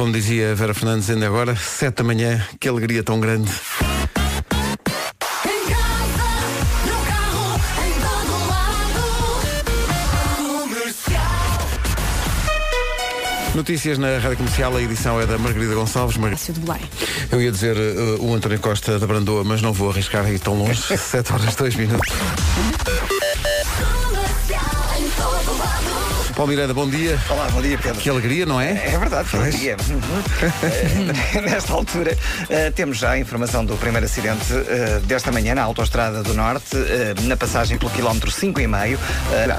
como dizia a Vera Fernandes ainda agora, sete da manhã, que alegria tão grande. Notícias na Rádio Comercial, a edição é da Margarida Gonçalves. Mar... Eu ia dizer uh, o António Costa da Brandoa, mas não vou arriscar aí tão longe. 7 horas 2 minutos. Paulo Miranda, bom dia. Olá, bom dia Pedro. Que alegria, não é? É verdade, que Pois. alegria. Eh, Nesta altura, eh, temos já a informação do primeiro acidente eh, desta manhã na Autostrada do Norte, eh, na passagem pelo quilómetro 5,5. Eh,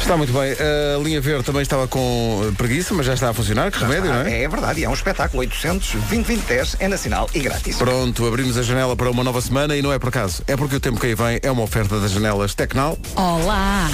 Está muito bem. A linha verde também estava com preguiça, mas já está a funcionar. Que remédio, não é? É verdade, e é um espetáculo 800 2010 é nacional e grátis. Pronto, abrimos a janela para uma nova semana e não é por acaso. É porque o tempo que aí vem é uma oferta das janelas Tecnal. Olá!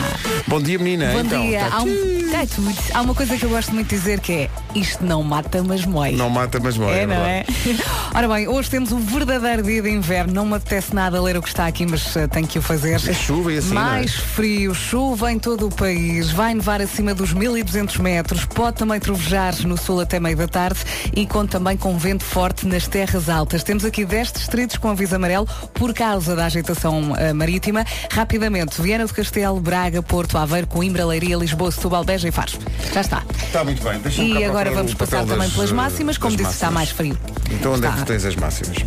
Bom dia, menina. Bom então, dia. tá- Há, um... tá tudo. Há uma coisa que eu gosto muito de dizer que é isto não mata, mas mói. Não mata, mas morre. É, não é? Ora bem, hoje temos um verdadeiro dia de inverno. Não me apetece nada ler o que está aqui, mas eh, tenho que o fazer. É chuva e assim, é? Mais frio, chuva em todo o país. Vai nevar acima dos 1200 metros. Pode também trovejar no sul até meio da tarde e conta também com vento forte nas terras altas. Temos aqui 10 distritos com aviso amarelo por causa da agitação eh, marítima. Rapidamente, Viana do Castelo, Braga, Porto, Aveiro, Coimbra, Leiria, Lisboa, Setúbal, Beja e Faro. Já está. Está muito bem. E agora vamos passar também pelas uh, máximas, como disse, está máximas. mais frio. Então onde é Está. que tens as máximas?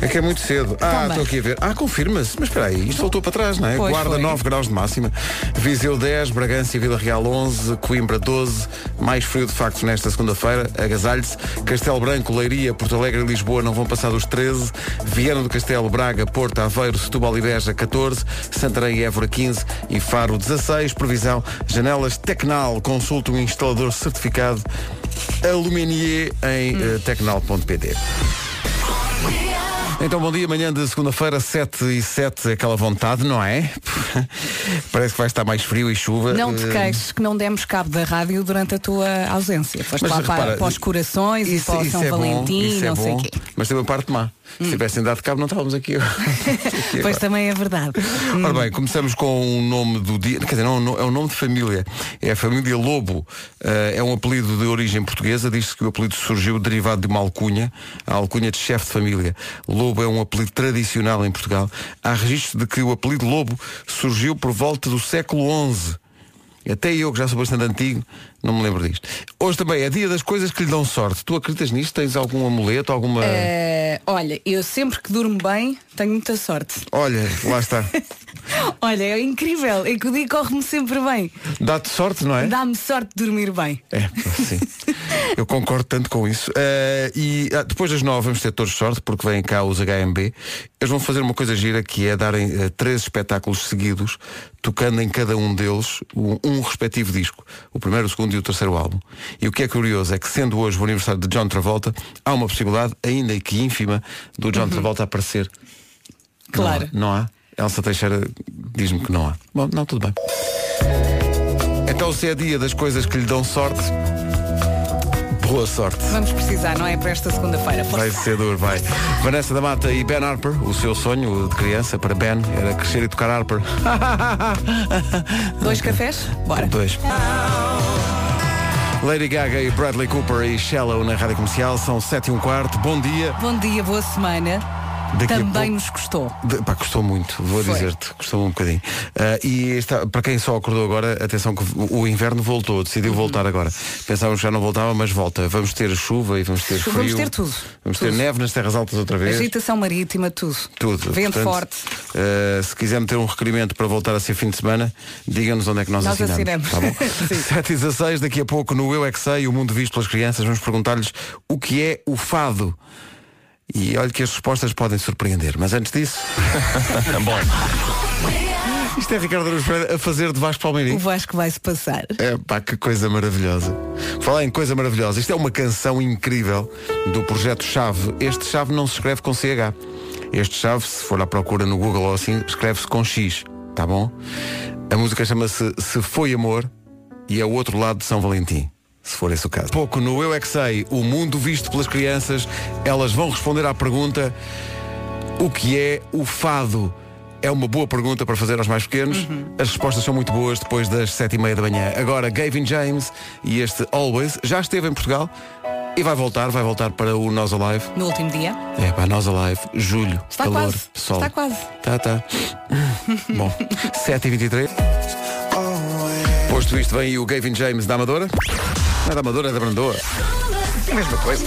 É que é muito cedo. Ah, estou aqui a ver. Ah, confirma-se. Mas espera aí, isto voltou para trás, não é? Pois Guarda foi. 9 graus de máxima. Viseu 10, Bragança e Vila Real 11, Coimbra 12. Mais frio de facto nesta segunda-feira. Agasalhe-se. Castelo Branco, Leiria, Porto Alegre e Lisboa não vão passar dos 13. Viana do Castelo, Braga, Porto, Aveiro, Setúbal e Beja 14. Santarém e Évora 15. E Faro 16. Previsão. Janelas Tecnal. Consulte um instalador certificado Aluminier em eh, tecnal.pd. Então, bom dia, manhã de segunda-feira, 7 e 7, aquela vontade, não é? Parece que vai estar mais frio e chuva. Não te Eh, queixes que não demos cabo da rádio durante a tua ausência. Foste lá para, repara, para os corações e para o São é bom, Valentim, isso é não sei bom, o quê. Hum. Mas tem uma parte má. Se tivessem dado cabo, não estávamos aqui. aqui Pois também é verdade. Ora bem, começamos com o nome do dia, quer dizer, não, é um nome de família, é a família Lobo, Eh, é um apelido de origem portuguesa, diz-se que o apelido surgiu derivado de uma alcunha, a alcunha de chefe de família. Lobo é um apelido tradicional em Portugal. Há registro de que o apelido Lobo surgiu por volta do século XI. Até eu, que já sou bastante antigo, não me lembro disto. Hoje também é dia das coisas que lhe dão sorte. Tu acreditas nisto? Tens algum amuleto, alguma... Eh, olha, eu sempre que durmo bem tenho muita sorte. Olha, lá está. Olha, é incrível. É que o dia corre-me sempre bem. Dá-te sorte, não é? Dá-me sorte de dormir bem. É, sim. Eu concordo tanto com isso. Eh, e ah, depois das nove vamos ter todos sorte, porque vêm cá os HMB. Eles vão fazer uma coisa gira que é darem eh, três espetáculos seguidos, tocando em cada um deles um, um respectivo disco. O primeiro, o segundo e o terceiro álbum. E o que é curioso é que, sendo hoje o aniversário de John Travolta, há uma possibilidade, ainda que ínfima, do John Travolta aparecer. Claro. Não há? Não há? Elsa Teixeira diz-me que não há. Bom, não, tudo bem. Então se é dia das coisas que lhe dão sorte, boa sorte. Vamos precisar, não é? Para esta segunda-feira. Vai ser duro, vai. Vanessa da Mata e Ben Harper, o seu sonho de criança para Ben era crescer e tocar Harper. Dois cafés? Bora. Dois. Lady Gaga e Bradley Cooper e Shallow na Rádio Comercial são 7 e um quarto. Bom dia. Bom dia, boa semana. Daqui Também pouco- nos custou. De, pá, custou muito, vou dizer-te, custou um bocadinho. Ah, e está, para quem só acordou agora, atenção que o, inverno voltou, decidiu voltar agora. Pensávamos que já não voltava, mas volta. Vamos ter chuva e vamos ter Chuva, frio. vamos ter tudo. Vamos Tudo. ter neve nas terras altas outra vez. Agitação marítima, tudo. Tudo. Vento Portanto, forte. ah, se quiser meter um requerimento para voltar a ser fim de semana, diga-nos onde é que nós, Nós assinamos. assinamos. Tá bom? Sim. 7 e 16, daqui a pouco no Eu é que Sei, o mundo visto pelas crianças, vamos perguntar-lhes o que é o fado. E olha que as respostas podem surpreender. Mas antes disso. Isto é Ricardo Pereira a fazer de Vasco O Palmeirinho. Vasco vai-se passar. É pá, que coisa maravilhosa. Falar em coisa maravilhosa, isto é uma canção incrível do projeto Chave. Este Chave não se escreve com CH. Este Chave, se for à procura no Google ou assim, escreve-se com X, tá bom? A música chama-se Se Foi Amor e é o outro lado de São Valentim. Se for esse o caso. Pouco no Eu é que sei, o mundo visto pelas crianças, elas vão responder à pergunta o que é o fado? É uma boa pergunta para fazer aos mais pequenos. As respostas são muito boas depois das sete e meia da manhã. Agora, Gavin James e este Always já esteve em Portugal. E vai voltar, vai voltar para o Nós Alive. No último dia. É, para Nós Alive, julho, Está calor, quase, sol. está quase. Tá, tá. Bom, 7h23. Posto isto, vem aí o Gavin James da Amadora. É da Amadora, é da Brandoa. A mesma coisa.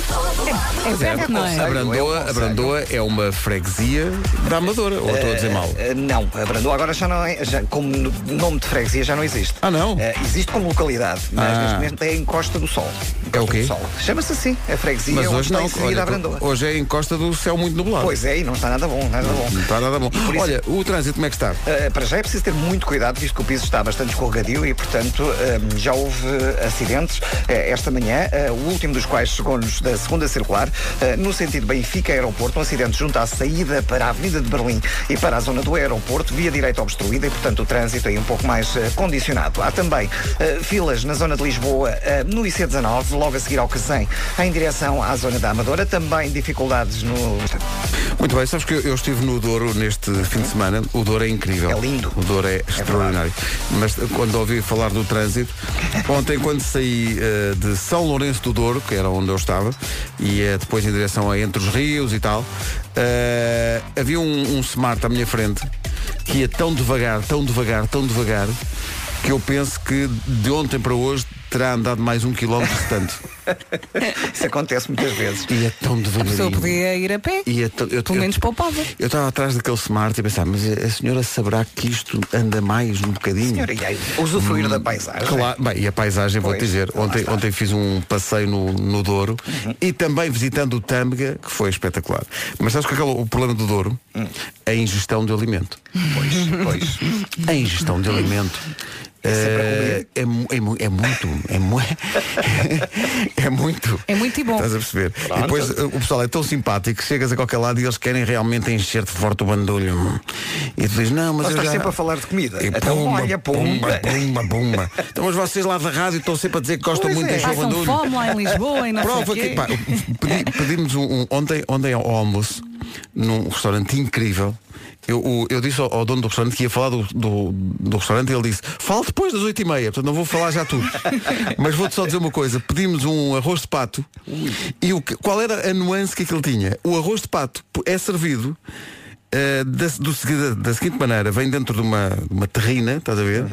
É certo, não A é? É um Brandoa, a. Brandoa é uma freguesia da Amadora. Ou estou a dizer mal? Eh, não, a Brandoa agora já não é, já, como no- nome de freguesia já não existe. Ah, não? Eh, existe como localidade, mas Ah. neste momento é em Costa do Sol. É o quê? Chama-se assim, a freguesia Mas onde hoje está não. inserida Olha, a Brandoa. hoje é em costa do céu muito nublado. Pois é, e não está nada bom, nada bom. Não está nada bom. isso- Olha, o trânsito como é que está? Uh, para já é preciso ter muito cuidado, visto que o piso está bastante escorregadio e, portanto, já houve uh, acidentes uh, esta manhã, uh, o último dos quais chegou-nos da segunda circular, uh, no sentido Benfica-Aeroporto, um acidente junto à saída para a Avenida de Berlim e para a zona do aeroporto, via direita obstruída e, portanto, o trânsito aí um pouco mais uh, condicionado. Há também uh, filas na zona de Lisboa, uh, no IC19, logo a seguir ao Cazem, em direção à zona da Amadora, também dificuldades no... Muito bem, sabes que eu, estive no Douro neste fim de semana. O Douro é incrível. É lindo. O Douro é extraordinário. Mas eh, quando ouvi falar do trânsito, ontem quando saí eh, de São Lourenço do Douro, que era onde eu estava, e eh, depois em direção a Entre os Rios e tal, eh, havia um, um smart à minha frente que ia tão devagar, tão devagar, tão devagar, que eu penso que de ontem para hoje terá andado mais um quilómetro de tanto. Isso acontece muitas vezes. E é tão A pessoa devagarinho. podia ir a pé. E é tão- eu- Pelo eu- menos poupava. Eu estava atrás daquele smart e pensava, mas a senhora saberá que isto anda mais um bocadinho? Senhora, e aí, usufruir da paisagem. Claro, bem, e a paisagem, Pois, dizer, lá ontem. Uhum. ontem fiz um passeio no, no Douro e também visitando o Tâmega, que foi espetacular. Mas sabes que aquele, o problema do Douro? Hum. A ingestão de alimento. Pois, pois. A ingestão de alimento. É, mu- é, mu- é muito, é, mu- é muito. É muito e bom. Estás a perceber? E depois eh, o pessoal é tão simpático que chegas a qualquer lado e eles querem realmente encher-te forte o bandulho. E tu dizes, não, mas Mas eu estás já... sempre a falar de comida. E Então, pumba, olha, pumba. pumba, pumba. Então, mas vocês lá da rádio estão sempre a dizer que gostam Pois muito é. de encher o bandulho. fome lá em Lisboa e não Prova que pá, pedi- pedimos um, um- ontem, ontem ao almoço num restaurante incrível. Eu, eu disse ao, ao dono do restaurante que ia falar do, do, do restaurante e ele disse, fala depois das 8 e meia, portanto não vou falar já tudo. Mas vou-te só dizer uma coisa, pedimos um arroz de pato e o qual era a nuance que aquilo tinha? O arroz de pato é servido eh, da, do da seguinte maneira, vem dentro de uma, de uma terrina, estás a ver?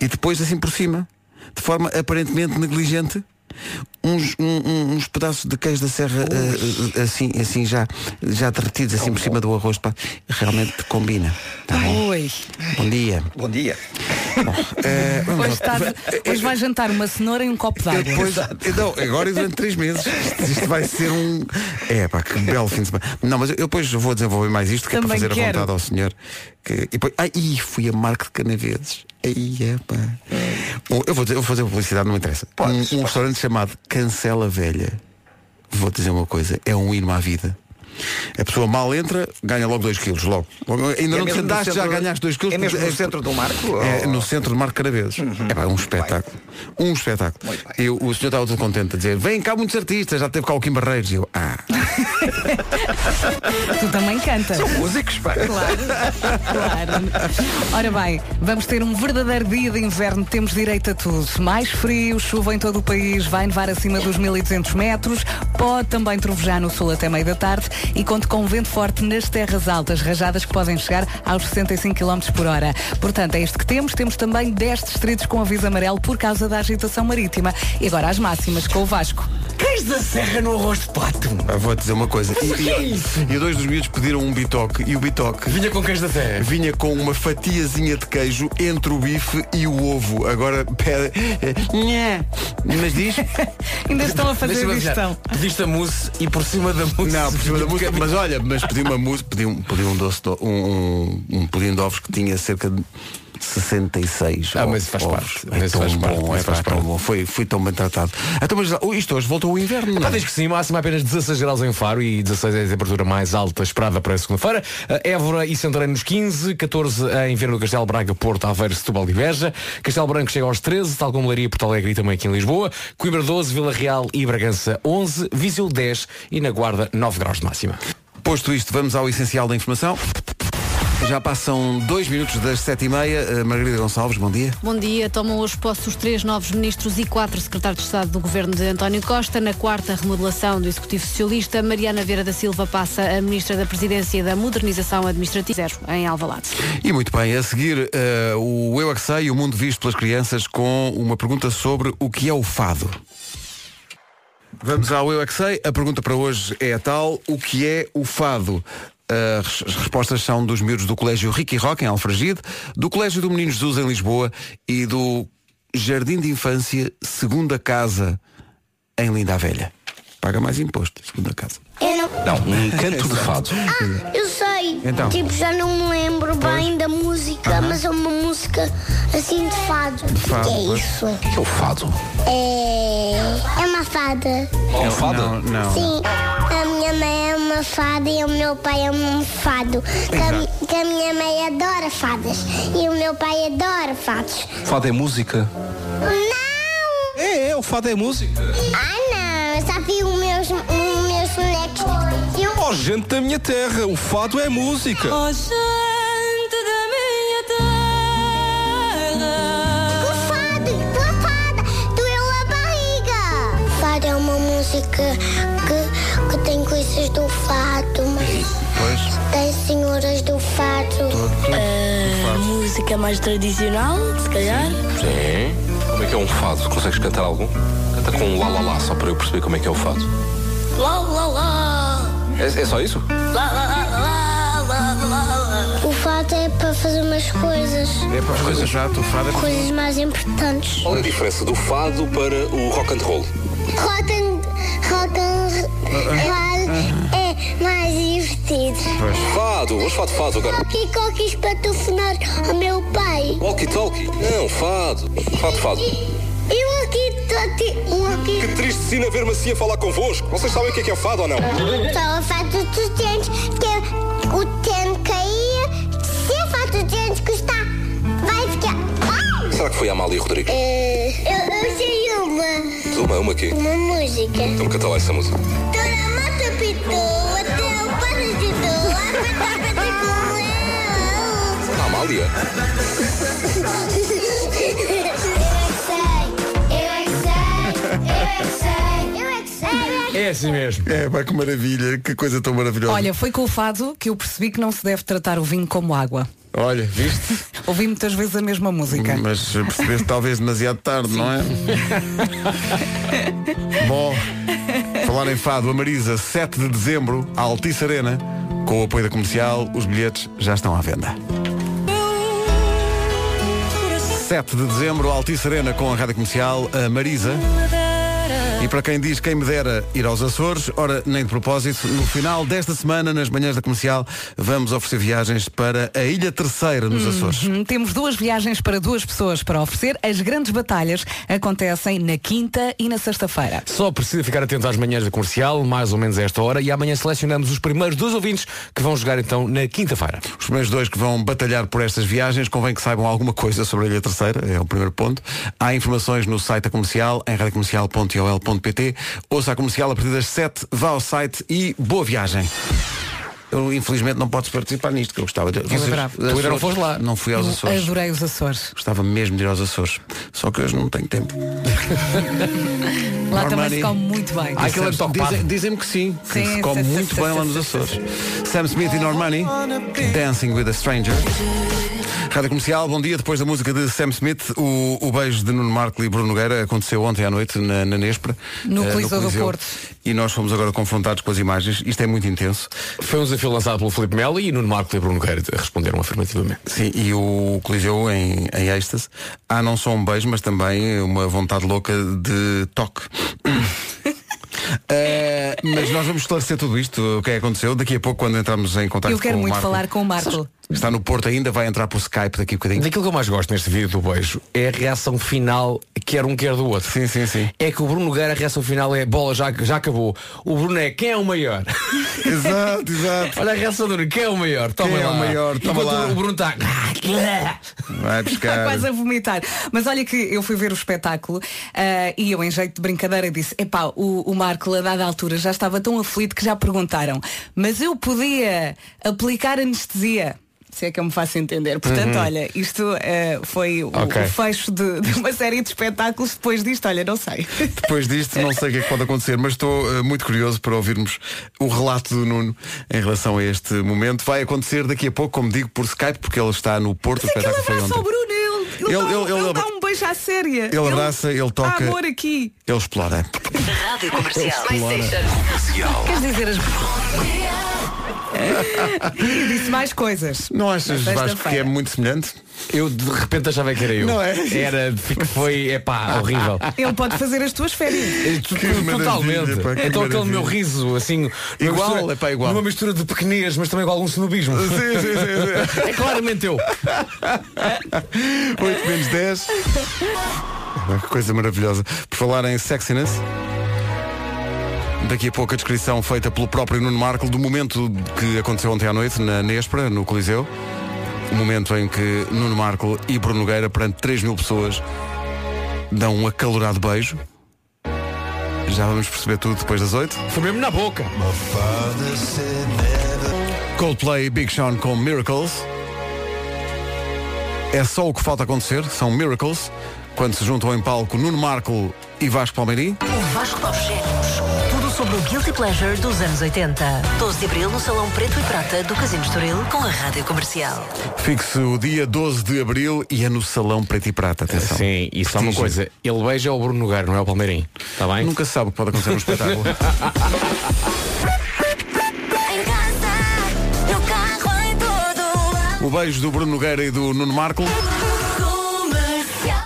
E depois assim por cima, de forma aparentemente negligente, uns, um- um- uns pedaços de queijo da serra eh, assim, assim já, já derretidos assim por cima do arroz de pato. Realmente combina. Tá bom? Oi. Bom dia. Bom dia. Eh, vamos Hoje, hoje vai jantar uma cenoura e um copo d'água. depois, não, agora e durante três meses. Isto, isto vai ser um. É pá, que belo fim de semana. Não, mas eu depois vou desenvolver mais isto, que é para Também fazer quero. a vontade ao senhor. Que, e depois, fui a Marco de Canaveses. Aí é pá. Eu vou, dizer, eu vou fazer publicidade, não me interessa. Um, um restaurante chamado Cancela Velha. Vou dizer uma coisa, é um hino à vida. A pessoa mal entra, ganha logo 2 quilos, logo. Ainda É não te sentaste, já ganhaste 2 quilos. é mesmo no centro do Marco, É, ou- Uhum. no centro de Marco Caraveses. É pá, um espetáculo. Um espetáculo. E o, o senhor estava todo contente a dizer, vem cá muitos artistas, já teve cá o Kim Barreiros. E eu, ah, Tu também cantas. Músicos, pá. Claro, claro. Ora bem, vamos ter um verdadeiro dia de inverno, temos direito a tudo. Mais frio, chuva em todo o país, vai nevar acima dos 1200 metros, pode também trovejar no sul até meio da tarde e conte com vento forte nas terras altas, rajadas que podem chegar aos 65 km por hora. Portanto, é isto que temos. Temos também 10 distritos com aviso amarelo por causa da agitação marítima. E agora as máximas com o Vasco. Queijo da serra no arroz de pato. ah, vou dizer uma coisa. E, que é e- isso? e dois dos miúdos pediram um bitoque e o bitoque Vinha com queijo da serra. vinha com uma fatiazinha de queijo entre o bife e o ovo. Agora pede. é, nhé. Mas diz. Ainda estão a fazer digestão. Pediste a mousse e por cima da mousse. Não, por cima da música. Mas olha, mas pedi uma música, pedi um, pedi um doce, um, um, um pudim de ovos que tinha cerca de 66 Ah, mas faz ovos. parte. É Mas tão faz parte, bom, mas é faz pá, tão parte. bom. Foi, fui tão bem tratado. Então, mas oh, isto hoje voltou o inverno. não Pá, é? diz que sim, máxima apenas 16 graus em Faro e 16 é a temperatura mais alta esperada para a segunda-feira. Eh, Évora e Santarém nos 15, 14 em Viana do Castelo, Braga, Porto, Aveiro, Setúbal e Beja. Castelo Branco chega aos 13, tal como Leiria, Porto Alegre e também aqui em Lisboa. Coimbra 12, Vila Real e Bragança 11, Viseu 10 e na Guarda 9 graus de máxima. Posto isto, vamos ao essencial da informação. Já passam dois minutos das sete e meia. Uh, Margarida Gonçalves, bom dia. Bom dia. Tomam hoje posse os três novos ministros e quatro secretários de Estado do governo de António Costa. Na quarta remodelação do Executivo Socialista, Mariana Vieira da Silva passa a Ministra da Presidência e da Modernização Administrativa Zero, em Alvalade. E muito bem, a seguir uh, o Eu é Sei, o mundo visto pelas crianças, com uma pergunta sobre o que é o fado. Vamos ao Eu é Sei. A pergunta para hoje é a tal, o que é o fado? As respostas são dos miúdos do Colégio Ricky Rock, em Alfragide, do Colégio do Menino Jesus, em Lisboa, e do Jardim de Infância Segunda Casa, em Linda Velha. Paga mais imposto, segunda casa. Eu não. Não, um canto de fado. Ah, eu sei. Então. Tipo, já não me lembro bem da música, mas é uma música assim de fado. Fado, que é isso? O que é o fado? É. É uma fada. É um fado? Não, não. Sim. A minha mãe é uma fada e o meu pai é um fado. Que a, que a minha mãe adora fadas e o meu pai adora fados. Fado é música? Não! É, é, o fado é música. Ah, não! Eu só vi os meus, Oh, gente da minha terra, o fado é música. O fado, tua fada, doeu a barriga. Fado é uma música que, que tem coisas do fado, mas Pois, tem senhoras do fado. música mais tradicional, se calhar. Sim. Como é que é um fado? Consegues cantar algum? Canta com um lá lá lá, só para eu perceber como é que é o fado. Lá, lá, lá. É, é só isso? O fado é para fazer umas coisas, é para fazer exato, o fado é para... coisas mais importantes. Qual é a diferença do fado para o rock and roll? Rotten, rotten, é mais divertido. Fado, vamos falar de fado agora. Coquis para telefonar ao meu pai. Walkie talkie? Não, fado. Fado, fado. E aqui. Que triste sina ver-me assim a falar convosco. Vocês sabem o que é que é fado ou não? Só o fato dos dentes, que o dente caía. Se é fato dos dentes que está, vai ficar. Ai! Será que foi a Amália Rodrigues? Eh, eu, eu sei uma, Uma, uma aqui. uma música. Então canta lá essa música. Toda a mata pitou, até o padre. A petar, petar com eu. Amália? É assim mesmo. É, pá, que maravilha, que coisa tão maravilhosa. Olha, foi com o fado que eu percebi que não se deve tratar o vinho como água. Olha, viste? Ouvi muitas vezes a mesma música. Mas percebeste talvez demasiado tarde, não é? Bom, falar em fado, a Marisa, 7 de dezembro, a Altice Arena, com o apoio da comercial, os bilhetes já estão à venda. 7 de dezembro, Altice Arena com a rádio comercial, a Marisa. E para quem diz quem me dera ir aos Açores, ora, nem de propósito, no final desta semana, nas manhãs da comercial, vamos oferecer viagens para a Ilha Terceira, nos Açores. Hum, Temos duas viagens para duas pessoas para oferecer. As grandes batalhas acontecem na quinta e na sexta-feira. Só precisa ficar atento às manhãs da comercial, mais ou menos a esta hora, e amanhã selecionamos os primeiros dois ouvintes que vão jogar então na quinta-feira. Os primeiros dois que vão batalhar por estas viagens, convém que saibam alguma coisa sobre a Ilha Terceira, é o primeiro ponto. Há informações no site da comercial, em radiocomercial.ol.pt. Ouça a comercial a partir das 7, vá ao site e boa viagem. Eu, infelizmente, não posso participar nisto, que eu gostava de. Vocês-. Açores- Tu ainda não foste lá? Não fui aos Eu Açores. adorei os Açores. Gostava mesmo de ir aos Açores. Só que hoje não tenho tempo. Lá também Normani. se come muito bem. Ah, é ocupado. Dizem- Dizem-me que sim, que Sim, se come sim, muito sim, bem sim, lá nos sim, Açores. Sam Smith e Normani, Dancing with a Stranger. Rádio Comercial, bom dia. Depois da música de Sam Smith, o, o beijo de Nuno Marco e Bruno Nogueira aconteceu ontem à noite na, na Nespra. No eh, Coliseu do Porto. E nós fomos agora confrontados com as imagens. Isto é muito intenso. Foi um desafio lançado pelo Filipe Melo e Nuno Marco e Bruno Nogueira responderam afirmativamente. Sim, e o Coliseu em, em êxtase. Há não só um beijo, mas também uma vontade louca de toque. Eh, mas nós vamos esclarecer tudo isto, o que é que aconteceu, daqui a pouco quando entramos em contato Eu quero com o muito Marco. falar com o Marco. Está no Porto ainda, vai entrar por Skype daqui a bocadinho. Daquilo que eu mais gosto neste vídeo do beijo é a reação final, quer um quer do outro. Sim, sim, sim. É que o Bruno Nogueira, a reação final é bola, já, já acabou. O Bruno é quem é o maior? exato, exato. Olha a reação do Bruno, quem é o maior? Toma Quem é lá. o maior? Toma Enquanto lá. o Bruno está. Vai Está buscar. quase a vomitar. Mas olha que eu fui ver o espetáculo ah, e eu, em jeito de brincadeira, disse: epá, o, o Marco, a dada altura, já estava tão aflito que já perguntaram, mas eu podia aplicar anestesia. Se é que eu me faço entender. Portanto, Uhum. olha, isto eh, foi o, Ok. o fecho de, de uma série de espetáculos. Depois disto, olha, não sei. Depois disto, não sei o que é que pode acontecer, mas estou eh, muito curioso para ouvirmos o relato do Nuno em relação a este momento. Vai acontecer daqui a pouco, como digo, por Skype, porque ele está no Porto. o Aquele espetáculo foi ao ontem. Bruno, ele, ele, Ele- dá, ele- ele ele dá um beijo à séria. Ele abraça, ele toca. Há amor aqui. Ele explora. Rádio Comercial. Queres dizer as. e disse mais coisas. Não achas, Vasco, que é muito semelhante? Eu de repente achava que era eu. Não é? Era, foi, é pá, horrível. Ele pode fazer as tuas férias. Que maravilha, Totalmente. pá, que então aquele meu riso, assim. Igual, mistura- é pá, igual. Uma mistura de pequenez, mas também com algum cenobismo. Sim, sim, sim. É claramente eu. 8 menos 10. Que coisa maravilhosa. Por falar em sexiness. Daqui a pouco a descrição feita pelo próprio Nuno Marco do momento que aconteceu ontem à noite na Nespra, no Coliseu. O momento em que Nuno Marco e Bruno Nogueira, perante 3 mil pessoas, dão um acalorado beijo. Já vamos perceber tudo depois das 8. Foi mesmo na boca. Coldplay Big Sean com Miracles. É só o que falta acontecer, são Miracles, quando se juntam em palco Nuno Marco e Vasco Palmeirim. O Vasco aos Gênios. Tudo sobre o Guilty Pleasure dos anos 80. 12 de Abril no Salão Preto e Prata do Casino Estoril com a Rádio Comercial. Fixe o dia 12 de Abril e é no Salão Preto e Prata, atenção. Sim, e só uma coisa. Ele beija o Bruno Nogueira, não é o Palmeirim. Está bem? Nunca se sabe o que pode acontecer no espetáculo. No o beijo do Bruno Nogueira e do Nuno Marco.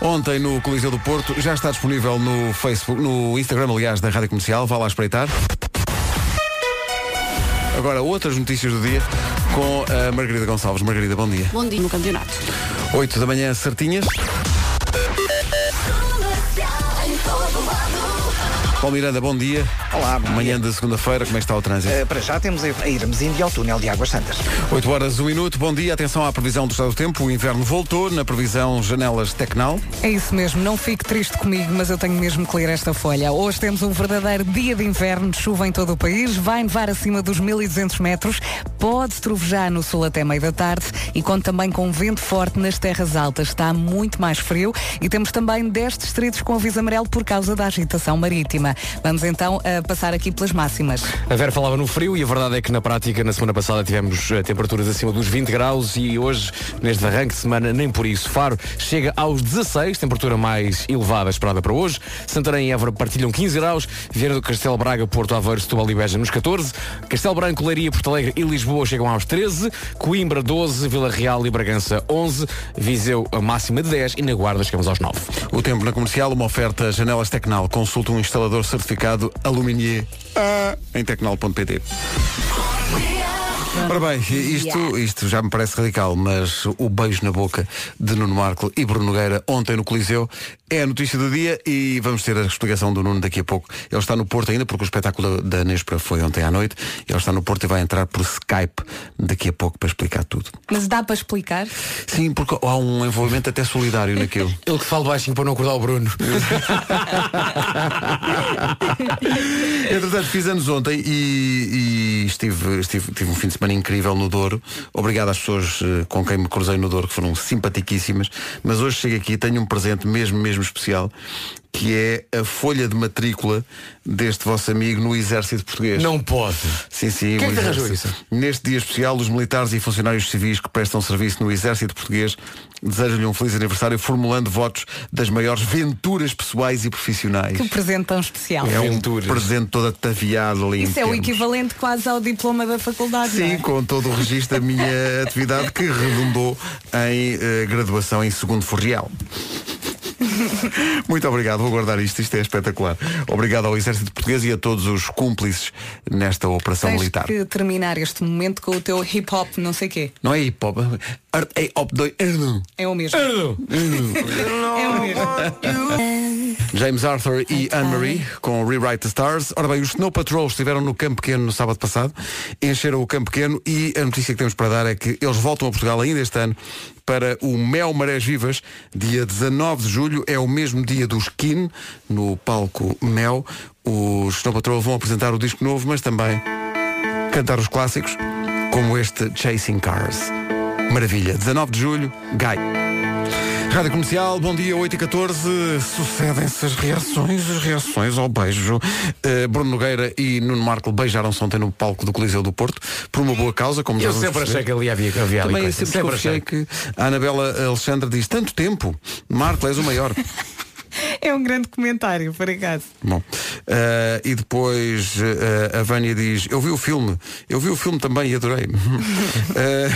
Ontem no Coliseu do Porto já está disponível no Facebook, no Instagram, aliás, da Rádio Comercial. Vá lá espreitar. Agora, outras notícias do dia com a Margarida Gonçalves. Margarida, bom dia. Bom dia no campeonato. 8 da manhã, certinhas. Paulo Miranda, bom dia. Olá, bom Manhã de segunda-feira, como é que está o trânsito? Eh, para já temos a a Irmesinde e ao túnel de Águas Santas. 8 horas, 1 minuto. Bom dia. Atenção à previsão do estado do tempo. O inverno voltou na previsão janelas Tecnal. É isso mesmo, não fique triste comigo, mas eu tenho mesmo que ler esta folha. Hoje temos um verdadeiro dia de inverno, de chuva em todo o país, vai nevar acima dos 1200 metros, pode trovejar no sul até meio da tarde e conta também com vento forte nas terras altas. Está muito mais frio e temos também 10 distritos com aviso amarelo por causa da agitação marítima. Vamos então a passar aqui pelas máximas. A Vera falava no frio e a verdade é que na prática, na semana passada, tivemos eh, temperaturas acima dos 20 graus e hoje, neste arranque de semana, nem por isso. Faro chega aos 16, temperatura mais elevada esperada para hoje. Santarém e Évora partilham 15 graus. Viana do Castelo Braga, Porto Aveiro, Setúbal e Beja nos 14. Castelo Branco, Leiria, Porto Alegre e Lisboa chegam aos 13. Coimbra 12, Vila Real e Bragança 11. Viseu a máxima de 10 e na Guarda chegamos aos 9. O tempo na comercial, uma oferta janelas Tecnal. Consulta um instalador certificado Aluminier ah, em tecnal.pt. Ora bem, isto, isto já me parece radical, mas o beijo na boca de Nuno Marco e Bruno Nogueira ontem no Coliseu é a notícia do dia e vamos ter a explicação do Nuno daqui a pouco. Ele está no Porto ainda, porque o espetáculo da Nespra foi ontem à noite. Ele está no Porto e vai entrar por Skype daqui a pouco para explicar tudo. Mas dá para explicar? Sim, porque há um envolvimento até solidário naquilo. Ele que fala baixinho para não acordar o Bruno. Entretanto, fiz anos ontem e, e estive, estive, tive um fim de semana incrível no Douro. Obrigado às pessoas eh, com quem me cruzei no Douro, que foram simpaticíssimas. Mas hoje chego aqui e tenho um presente mesmo, mesmo especial, que é a folha de matrícula deste vosso amigo no Exército Português. Não pode. Sim, sim. Quem é o arranjou Exército. Neste dia especial, os militares e funcionários civis que prestam serviço no Exército Português desejam-lhe um feliz aniversário formulando votos das maiores venturas pessoais e profissionais. Que presente tão especial. É um Aventuras. presente todo ataviado ali. Isso é o termos. equivalente quase ao diploma da faculdade. não Sim, é? com todo o registro da minha atividade que redundou em eh, graduação em segundo forreal. Muito obrigado, vou guardar isto, isto é espetacular. Obrigado ao Exército Português e a todos os cúmplices nesta operação Tens militar. que terminar este momento com o teu hip hop, não sei quê. Não é hip hop, é hop dois. É o mesmo. É o mesmo. James Arthur e Anne-Marie com Rewrite the Stars. Ora bem, os Snow Patrol estiveram no Campo Pequeno no sábado passado, encheram o Campo Pequeno e a notícia que temos para dar é que eles voltam a Portugal ainda este ano para o Mel Marés Vivas, dia 19 de julho, é o mesmo dia do Skin, no palco Mel. Os Snow Patrol vão apresentar o disco novo, mas também cantar os clássicos, como este Chasing Cars. Maravilha. 19 de julho, Gai. Rádio Comercial, bom dia, 8 e 14 Sucedem-se as reações, as reações ao beijo. Uh, Bruno Nogueira e Nuno Marco beijaram-se ontem no palco do Coliseu do Porto, por uma boa causa, como já Eu sempre achei que ali havia, havia ali Também coisa. sempre, Sempre achei. que a Anabela Alexandra diz tanto tempo, Marco, és o maior. É um grande comentário, por acaso. Bom, eh, e depois eh, a Vânia diz, eu vi o filme, eu vi o filme também e adorei. Eh,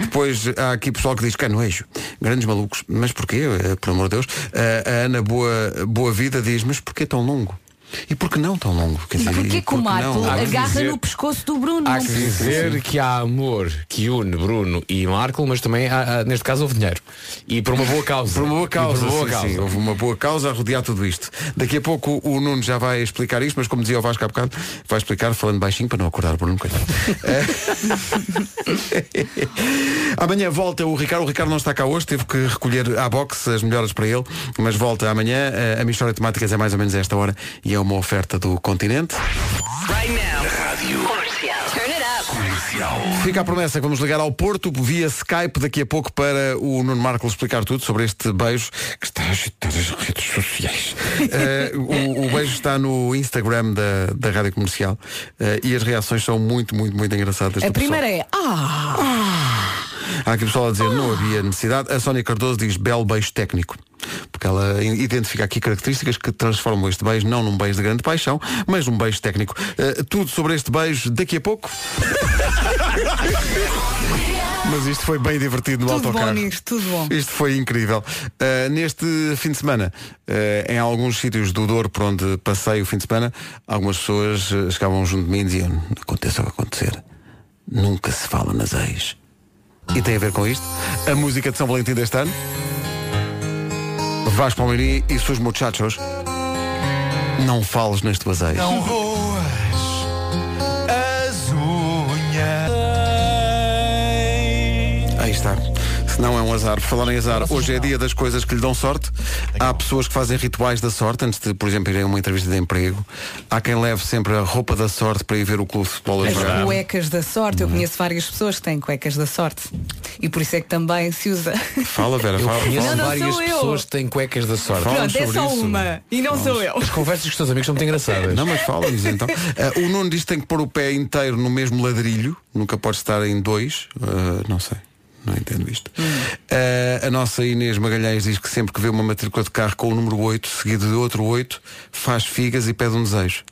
depois há aqui pessoal que diz canoejo, grandes malucos, mas porquê? Eh, por amor de Deus. A Ana Boa, Boa Vida diz, mas porquê tão longo? E por que não tão longo? Quer dizer, Porquê e que o Marco não? Agarra dizer- no pescoço do Bruno? Há que dizer que há amor que une Bruno e Marco, mas também há, há- neste caso houve dinheiro. E por uma boa causa. Por uma boa causa, por uma boa sim, causa. sim, houve uma boa causa a rodear tudo isto. Daqui a pouco o Nuno já vai explicar isto, mas como dizia o Vasco há bocado, vai explicar falando baixinho para não acordar o Bruno coitado. Eh, amanhã volta o Ricardo. O Ricardo não está cá hoje, teve que recolher à box as melhoras para ele, mas volta amanhã. Eh, A minha história de temáticas é mais ou menos a esta hora e é uma oferta do continente. Fica a promessa que vamos ligar ao Porto via Skype daqui a pouco para o Nuno Marco explicar tudo sobre este beijo que está a agitar as redes sociais. Eh, o, o beijo está no Instagram da, da Rádio Comercial eh, e as reações são muito, muito, muito engraçadas. A pessoal. primeira é Ah! Há aqui pessoal a dizer não havia necessidade. A Sónia Cardoso diz belo beijo técnico. Porque ela identifica aqui características que transformam este beijo não num beijo de grande paixão, mas num beijo técnico. Eh, tudo sobre este beijo daqui a pouco. Mas isto foi bem divertido no Tudo bom autocarro. nisto, tudo bom. Isto foi incrível. Uh, neste fim de semana, uh, em alguns sítios do Douro por onde passei o fim de semana, algumas pessoas uh, chegavam junto de mim e diziam, aconteça o que acontecer, nunca se fala nas ex. E tem a ver com isto. A música de São Valentim deste ano. Vasco Palmeirim e seus muchachos. Não fales nas tuas ex. Não roas as unhas. Aí está. Não é um azar. Por falar em azar, hoje é dia das coisas que lhe dão sorte. Há pessoas que fazem rituais da sorte antes de, por exemplo, irem a uma entrevista de emprego. Há quem leve sempre a roupa da sorte para ir ver o clube de futebol. a As jogar. cuecas da sorte, Uhum. eu conheço várias pessoas que têm cuecas da sorte. E por isso é que também se usa. Fala, Vera, Eu fala. conheço Não, não várias sou eu. pessoas que têm cuecas da sorte. Fala. Pronto, é sobre só isso. uma. E não sou eu. As conversas com os teus amigos são muito engraçadas. Não, mas fala-nos então. Ah, o Nuno diz que tem que pôr o pé inteiro no mesmo ladrilho. Nunca pode estar em dois. Ah, não sei. Não entendo isto. Ah, a nossa Inês Magalhães diz que sempre que vê uma matrícula de carro com o número 8, seguido de outro 8, faz figas e pede um desejo.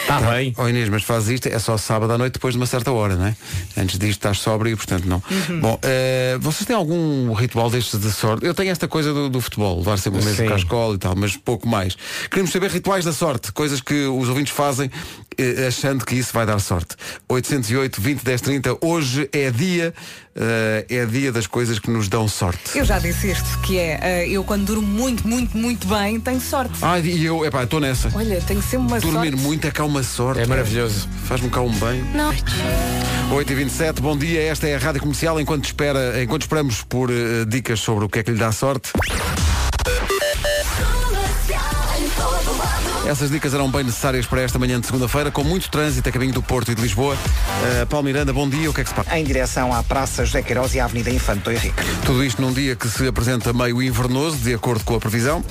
Está bem. Oh Inês, mas faz isto, é só sábado à noite depois de uma certa hora, não é? Antes disto estás sóbrio e portanto não. Bom, eh, vocês têm algum ritual destes de sorte? Eu tenho esta coisa do, do futebol, levar sempre o mesmo para a escola e tal, mas pouco mais. Queremos saber rituais da sorte, coisas que os ouvintes fazem achando que isso vai dar sorte. 808 20 10 30, hoje é dia, eh, é dia das coisas que nos dão sorte. Eu já disse isto, que é, eh, eu quando durmo muito, muito, muito bem, tenho sorte. Ah, e eu, epá, estou nessa. Olha, tenho sempre uma Dormir sorte. muito é cá uma sorte. É maravilhoso. Faz-me cá um bem. Não. 8h27, bom dia, esta é a Rádio Comercial. Enquanto, espera, enquanto esperamos por eh, dicas sobre o que é que lhe dá sorte. Essas dicas eram bem necessárias para esta manhã de segunda-feira, com muito trânsito a caminho do Porto e de Lisboa. Uh, Paulo Miranda, bom dia, o que é que se passa? Em direção à Praça José Queiroz e à Avenida Infante Henrique. Tudo isto num dia que se apresenta meio invernoso, de acordo com a previsão.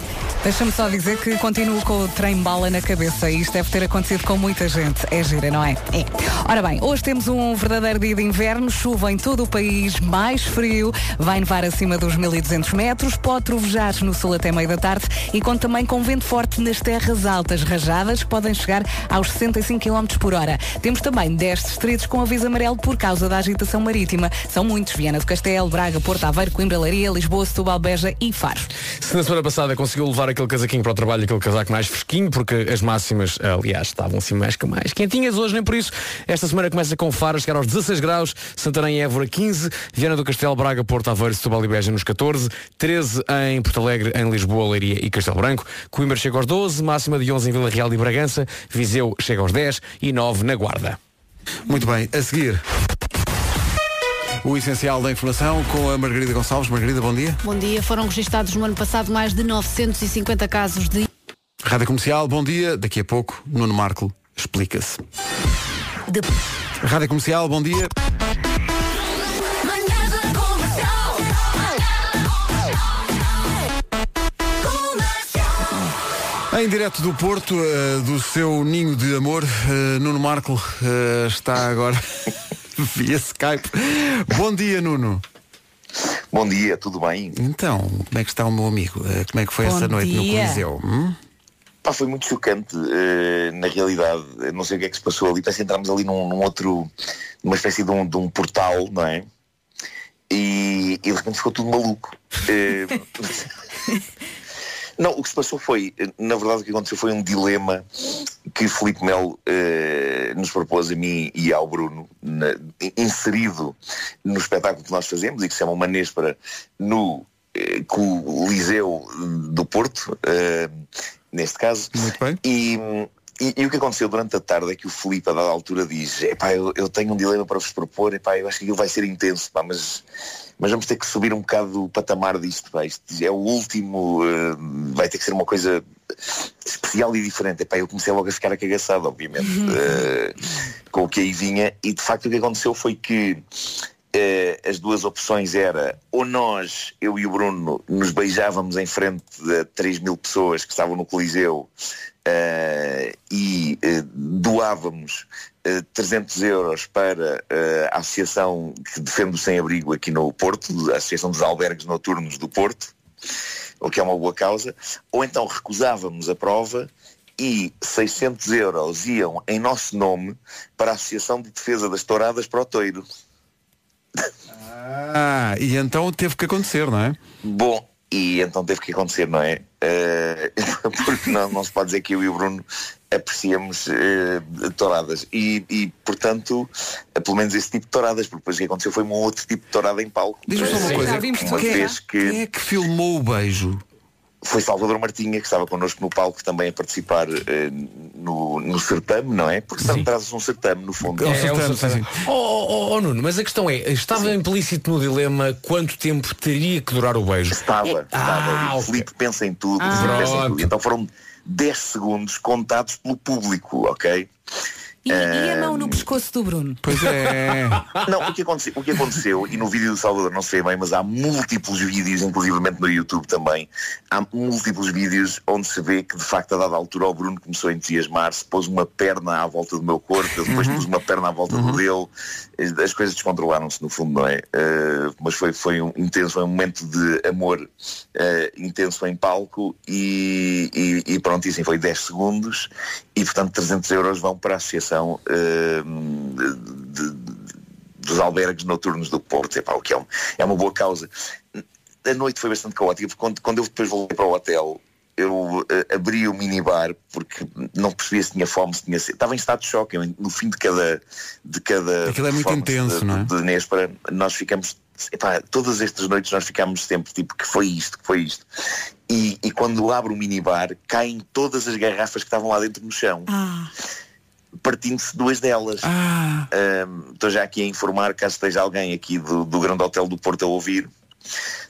Deixa-me só dizer que continuo com o trem bala na cabeça e isto deve ter acontecido com muita gente. É gira, não é? É. Ora bem, hoje temos um verdadeiro dia de inverno, chuva em todo o país, mais frio, vai nevar acima dos 1200 metros, pode trovejar no sul até meio da tarde e conta também com vento forte nas terras altas, rajadas que podem chegar aos 65 km por hora. Temos também 10 distritos com aviso amarelo por causa da agitação marítima. São muitos, Viana do Castelo, Braga, Porto Aveiro, Coimbra, Leiria, Lisboa, Setúbal, Beja e Faro. Se na semana passada conseguiu levar aquele casaquinho para o trabalho, aquele casaco mais fresquinho, porque as máximas, aliás, estavam assim mais, mais quentinhas hoje, nem por isso. Esta semana começa com Faro, chegar aos 16 graus, Santarém e Évora 15, Viana do Castelo, Braga, Porto Aveiro, Setúbal e Beja nos 14, 13 em Porto Alegre, em Lisboa, Leiria e Castelo Branco, Coimbra chega aos 12, máxima de 11 em Vila Real e Bragança, Viseu chega aos 10 e 9 na Guarda. Muito bem, a seguir. O essencial da informação com a Margarida Gonçalves. Margarida, bom dia. Bom dia. Foram registados no ano passado mais de 950 casos de Rádio Comercial, bom dia. Daqui a pouco, Nuno Marco explica-se. de Rádio Comercial, bom dia. Em direto do Porto, eh, do seu ninho de amor, eh, Nuno Marco eh, está agora via Skype. Bom dia, Nuno. Bom dia, tudo bem? Então, como é que está o meu amigo? Como é que foi Bom essa noite no dia. Coliseu? hum? Pá, foi muito chocante, na realidade. Eu não sei o que é que se passou ali. Parece que entramos ali num, num outro, numa espécie de um, de um portal, não é? E, e de repente ficou tudo maluco. Não, o que se passou foi, na verdade, o que aconteceu foi um dilema que Filipe Melo eh, nos propôs a mim e ao Bruno, na- inserido no espetáculo que nós fazemos e que se chama Uma Néspera no eh, Coliseu do Porto, eh, neste caso. Muito bem. E, e, e o que aconteceu durante a tarde é que o Filipe, a dada altura, diz: Epá, eu, eu tenho um dilema para vos propor, epá, eu acho que aquilo vai ser intenso, pá, mas, mas vamos ter que subir um bocado o patamar disto. Pá, isto é o último, eh, vai ter que ser uma coisa especial e diferente. Epá, eu comecei logo a ficar acagaçado, obviamente, eh, com o que aí vinha, e de facto o que aconteceu foi que eh, as duas opções era ou nós, eu e o Bruno, nos beijávamos em frente de 3 mil pessoas que estavam no Coliseu e eh, doávamos eh, 300 euros para eh, a associação que defende o sem-abrigo aqui no Porto, a Associação dos Albergues Noturnos do Porto, o que é uma boa causa, ou então recusávamos a prova e 600 euros iam em nosso nome para a Associação de Defesa das Touradas para o Toiro. Ah, e então teve que acontecer, não é? Bom, e então teve que acontecer, não é? Eh, porque não, não se pode dizer que eu e o Bruno apreciamos eh, touradas. E, e, portanto, eh, pelo menos esse tipo de touradas, porque depois o que aconteceu foi um outro tipo de tourada em palco. Diz-me só uma coisa. Uma Quem vez que Quem é que filmou o beijo? Foi Salvador Martinha, que estava connosco no palco também a participar eh, no, no certame, não é? Porque também traz um certame, no fundo. É, é um certame. Oh, oh, oh, oh, Nuno, mas a questão é, estava implícito no dilema quanto tempo teria que durar o beijo? Estava, estava. Ah, o ok. Filipe pensa em tudo, Ah. pensa em tudo. Então foram 10 segundos contados pelo público, ok? E, e a Ah, mão no pescoço do Bruno? Pois é. Não, o que, aconteceu, o que aconteceu, e no vídeo do Salvador não se vê bem, mas há múltiplos vídeos, inclusivamente no YouTube também, há múltiplos vídeos onde se vê que de facto a dada altura o Bruno começou a entusiasmar-se, pôs uma perna à volta do meu corpo, eu depois pus uma perna à volta do dele, as coisas descontrolaram-se no fundo, não é? Eh, mas foi, foi um intenso, foi um momento de amor eh, intenso em palco e, e, e pronto, e assim foi 10 segundos e portanto 300 euros vão para a associação eh, de- de- dos albergues noturnos do Porto, Epá, o que é, um- é uma boa causa. A noite foi bastante caótica, porque quando, quando eu depois voltei para o hotel, eu eh, abri o minibar porque não percebia se tinha fome, se tinha sede. Estava em estado de choque. No fim de cada. De cada Aquilo é muito intenso, de, não é? De Néspera, nós ficamos. Epá, todas estas noites nós ficámos sempre tipo que foi isto, que foi isto. E, e quando abro o minibar, caem todas as garrafas que estavam lá dentro no chão partindo-se duas delas. Ahm, Estou já aqui a informar, caso esteja alguém aqui do, do Grande Hotel do Porto a ouvir.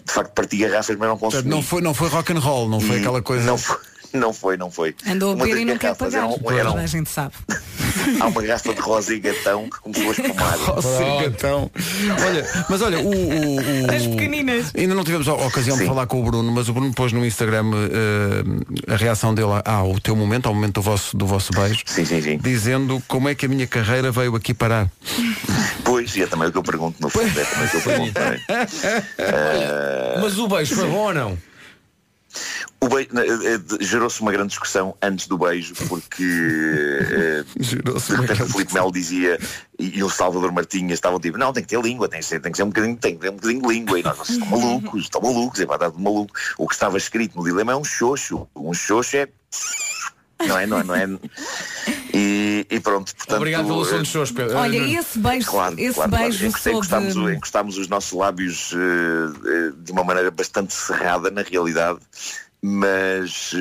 De facto, parti garrafas, mas não consegui. não foi, não foi rock and roll, não foi E aquela coisa. Não foi, não foi. Não foi. Andou a das e não quer pagar. eram- eram- Toda a gente sabe. há uma garrafa de rosa e gatão que começou a espumar. Então, olha, mas olha, o, o- o- As pequeninas. Ainda não tivemos a ocasião de falar com o Bruno, mas o Bruno pôs no Instagram eh, a reação dele ao teu momento, ao momento do vosso, do vosso beijo, dizendo como é que a minha carreira veio aqui parar. Pois, e é também o que eu pergunto no fundo. É também o que eu pergunto. Ah, Mas o beijo foi bom ou não? O beijo, eh, eh, gerou-se uma grande discussão antes do beijo, porque eh, de repente o Filipe Melo dizia e, e o Salvador Martinha estavam tipo, não, tem que ter língua, tem que ser, tem que ser um bocadinho, tem que ter um bocadinho de língua, e nós, vocês estão malucos, estão malucos, é pá, está tudo maluco. O que estava escrito no dilema é um xoxo. Um xoxo é. Não é, não é, não é. E, e pronto, portanto. Obrigado pelo som eh, de shows, Pedro. Olha, esse beijo, Claro, esse claro, beijo claro. sob... Encostámos, o- encostámos os nossos lábios eh, eh, de uma maneira bastante cerrada, na realidade. Mas,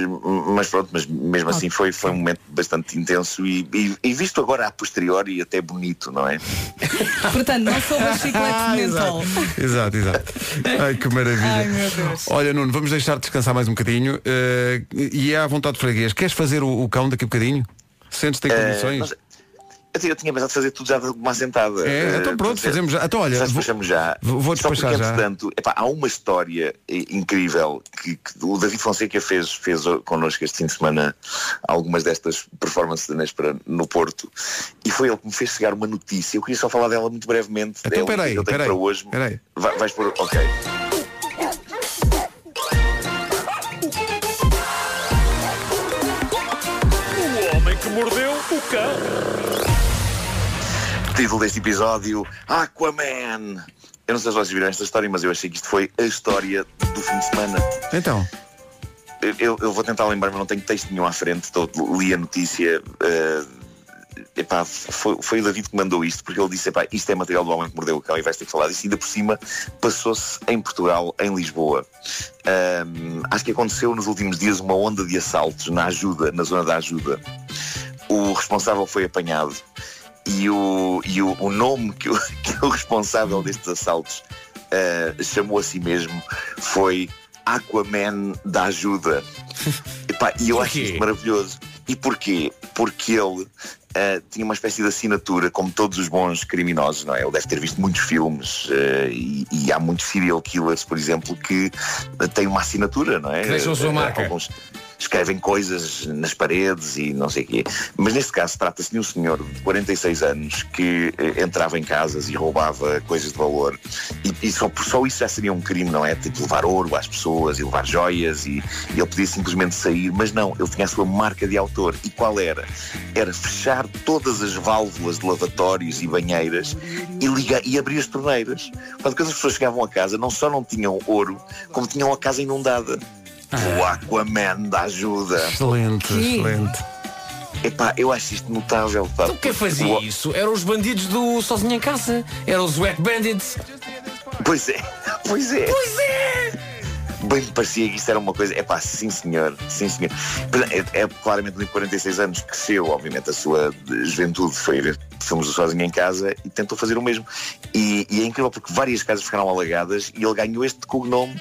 mas pronto, mas mesmo assim foi, foi um momento bastante intenso e, e- e visto agora a posteriori até bonito, não é? Portanto, não sou a chiclete de mentol. Exato, exato. Ai, que maravilha. Ai, meu Deus. Olha, Nuno, vamos deixar descansar mais um bocadinho. eh, e é à vontade de freguês. Queres fazer o, o cão daqui a bocadinho? Sentes-te em Eh, condições? nós- Até eu tinha pensado fazer tudo já de uma assentada. É, Eh, então pronto, fazemos já. Então olha, já vou- já. vou- vou Só despachar porque, já. entretanto, epá, há uma história eh, incrível que, que o David Fonseca fez, fez connosco este fim de semana algumas destas performances da Nespera no Porto e foi ele que me fez chegar uma notícia. Eu queria só falar dela muito brevemente. Então, É peraí, eu tenho peraí, para hoje. peraí. Vai- vais por. Ok. O homem que mordeu o cão. Título deste episódio Aquaman. Eu não sei se vocês viram esta história, mas eu achei que isto foi a história do fim de semana. Então. Eu- Eu, vou tentar lembrar, mas não tenho texto nenhum à frente, estou, li a notícia. eh, epá, foi, foi o David que mandou isto, porque ele disse: epá, isto é material do homem que mordeu o cão e vais ter que falar disso. E ainda por cima passou-se em Portugal, em Lisboa. Ahm, acho que aconteceu nos últimos dias uma onda de assaltos na ajuda, na zona da ajuda. O responsável foi apanhado e o, e o, o nome que o, que o responsável destes assaltos eh, chamou a si mesmo foi Aquaman da Ajuda. Epá, e eu acho isto maravilhoso. E porquê? Porque ele eh, tinha uma espécie de assinatura, como todos os bons criminosos, não é? Ele deve ter visto muitos filmes eh, e, e há muitos serial killers, por exemplo, que têm uma assinatura, não é? Que deixam a sua marca. Alguns escrevem coisas nas paredes e não sei o quê. Mas neste caso trata-se de um senhor de 46 anos que eh, entrava em casas e roubava coisas de valor. E, e só, só isso já seria um crime, não é? Tipo levar ouro às pessoas e levar joias e, e ele podia simplesmente sair. Mas não, ele tinha a sua marca de autor. E qual era? Era fechar todas as válvulas de lavatórios e banheiras e, ligar, e abrir as torneiras. Quando as pessoas chegavam a casa, não só não tinham ouro, como tinham a casa inundada. O Aquaman da ajuda. Excelente, Que? excelente. Epá, eu acho isto notável. Pá. Então quem fazia O- isso? Eram os bandidos do Sozinho em Casa. Eram os Wet Bandits. Pois é, pois é. Pois é! Bem me parecia que isto era uma coisa. É pá, sim senhor, sim senhor. É, é claramente de 46 anos, cresceu, obviamente, a sua juventude foi ver filmes do Sozinho em Casa e tentou fazer o mesmo. E, e é incrível porque várias casas ficaram alagadas e ele ganhou este cognome.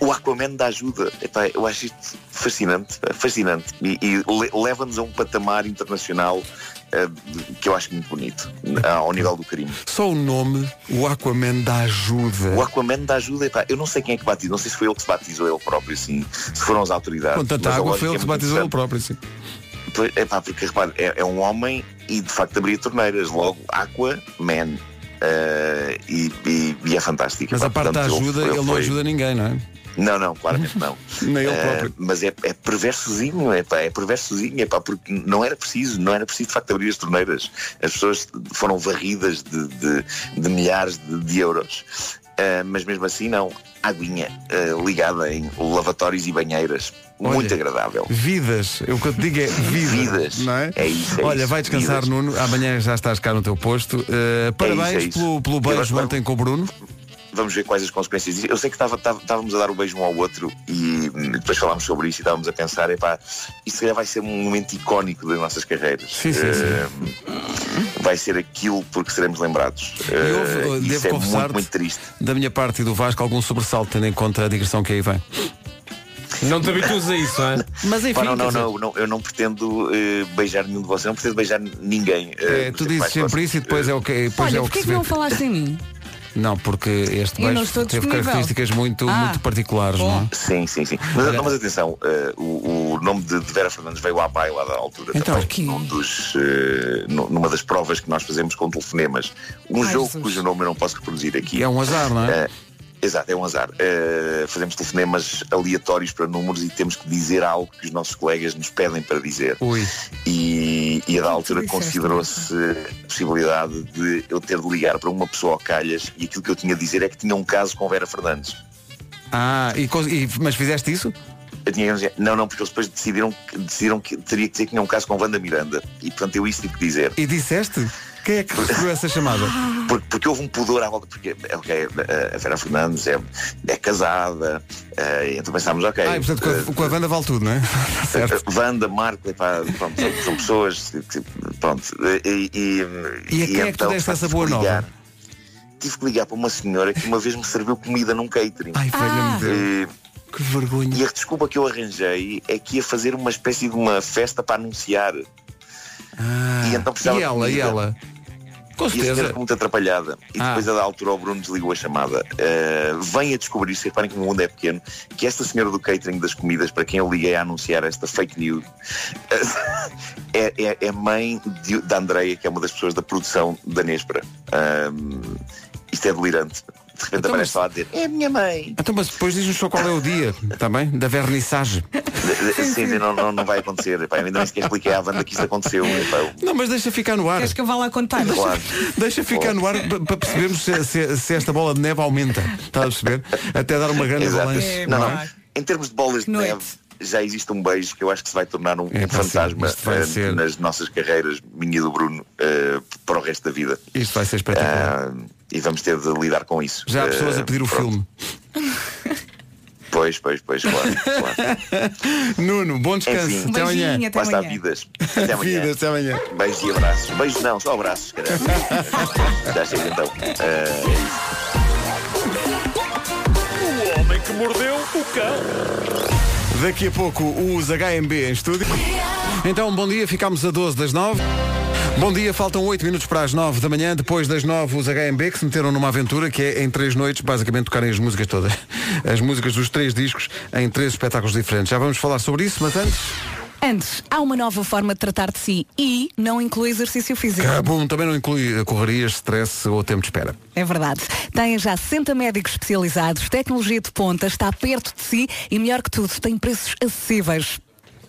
O Aquaman da ajuda. Epá, eu acho isto fascinante, fascinante. E, e le- leva-nos a um patamar internacional eh, que eu acho muito bonito, ao nível do crime. Só o nome, o Aquaman da ajuda. O Aquaman da ajuda, epá, eu não sei quem é que batizou, não sei se foi ele que se batizou ele próprio, sim, se foram as autoridades. Com tanta água foi ele é que se batizou ele próprio, sim. Pois, epá, porque repare, é, é um homem e de facto abria torneiras, logo Aquaman. eh, e, e- e é fantástico. Mas a parte da portanto, ajuda, ele não foi- ajuda ninguém, não é? Não, não, claramente não. Nem ele Eh, próprio. Mas é, é perversozinho, é, pá, é perversozinho, é pá, porque não era preciso, não era preciso de facto abrir as torneiras. As pessoas foram varridas de, de- de milhares de, de euros. Eh, mas mesmo assim não. Aguinha eh, ligada em lavatórios e banheiras. Muito Olha, agradável. Vidas, o que eu te digo é vidas, Vidas. não é? É isso, é Olha, isso, vai descansar, vidas. Nuno. Amanhã já estás cá no teu posto. Uh, parabéns é isso. Pelo, pelo E beijo ontem com o Bruno. Vamos ver quais as consequências disso. Eu sei que estava- estava- estávamos a dar o beijo um ao outro e hum, depois falámos sobre isso e estávamos a pensar, epá, isto se calhar vai ser um momento icónico das nossas carreiras. Sim, sim, sim. Hum, vai ser aquilo porque seremos lembrados. E houve, Eh, uh, isso devo é confessar muito, muito triste. da minha parte e do Vasco algum sobressalto, tendo em conta a digressão que aí vem. Não te habituas a isso, é? Mas enfim, Pá, não, não, não, não, eu não pretendo eh, beijar nenhum de vocês, não pretendo beijar ninguém. eh, é, tu dizes sempre isso e depois é o que, depois Olha, é o porquê que que, não falaste em mim? Não, porque este beijo teve disponível. características muito, Ah. muito particulares, Bom. não é? Sim, sim, sim. Mas, não, mas atenção, eh, o, o nome de, de Vera Fernandes veio à baila da altura Então, também. que- Num dos, nu- numa das provas que nós fazemos com telefonemas. Um Ai, jogo Jesus. cujo nome eu não posso reproduzir aqui. É um azar, não é? Eh, Exato, é um azar. Eh, fazemos telefonemas aleatórios para números e temos que dizer algo que os nossos colegas nos pedem para dizer. Ui. E, e a da altura considerou-se a possibilidade de eu ter de ligar para uma pessoa ao calhas e aquilo que eu tinha a dizer é que tinha um caso com Vera Fernandes. Ah, e, e- mas fizeste isso? Eu tinha dizer, não, não, porque eles depois decidiram, que- decidiram que teria que dizer que tinha um caso com Wanda Miranda. E portanto eu isso tive que dizer. E disseste? Quem é que recebeu essa chamada? Porque, porque houve um pudor à volta, porque ok, a Vera Fernandes é, é casada, eh, então pensámos, ok. Ah, e portanto com eh, a, com a Wanda vale tudo, não é? certo. Wanda, Marco, epá, pronto, são, pessoas pronto. E, e, E a quem é que tu então, deste essa boa que nova? ligar- Tive que ligar para uma senhora que uma vez me serviu comida num catering. Ai, Deus. E- Que vergonha. E a desculpa que eu arranjei é que ia fazer uma espécie de uma festa para anunciar. E então precisava e de ela, comida. e ela? Com E a senhora certeza. ficou muito atrapalhada. E Ah. depois, a da altura, o Bruno desligou a chamada. Uh, vem a descobrir, se reparem como o mundo é pequeno, que esta senhora do catering das comidas, para quem eu liguei a anunciar esta fake news, é, é, é mãe de, da Andreia, que é uma das pessoas da produção da Néspera. Um, isto é delirante. De repente Então, aparece mas- lá a dizer, é a minha mãe. Então, mas depois diz-nos só qual é o dia, está bem? Da vernissage. Sim, sim, não, não, não vai acontecer. Epá, ainda nem sequer expliquei à Wanda que isto aconteceu. Epá, eu- Não, mas deixa ficar no ar. Queres que eu vá lá contar? Claro. Deixa ficar no ar pa- para percebermos se, se- se esta bola de neve aumenta. Está a perceber? Até dar uma grande Exato. avalanche. Não, não não. é? Em termos de bolas de Noite. neve, já existe um beijo que eu acho que se vai tornar um, É, fantasma ser- nas nossas carreiras, minha e do Bruno, eh, para o resto da vida. Isto vai ser espetacular. Ah, e vamos ter de lidar com isso. Já há pessoas Eh, a pedir o pronto. filme. Pois, pois, pois, claro. claro. Nuno, bom descanso. Enfim. Até amanhã. Até amanhã. vidas. Até amanhã. Vidas, até amanhã. Beijos e abraços. Beijos não, só abraços, caramba. Já chega então. Eh, O homem que mordeu o cão. Daqui a pouco os HMB em estúdio. Então, bom dia, ficámos a 12 das 9. Bom dia, faltam 8 minutos para as 9 da manhã. Depois das 9, os HMB que se meteram numa aventura que é em três noites, basicamente tocarem as músicas todas. As músicas dos três discos em três espetáculos diferentes. Já vamos falar sobre isso, mas antes. Antes, há uma nova forma de tratar de si e não inclui exercício físico. Cabum também não inclui correrias, stress ou tempo de espera. É verdade. Tem já 60 médicos especializados, tecnologia de ponta, está perto de si e, melhor que tudo, tem preços acessíveis.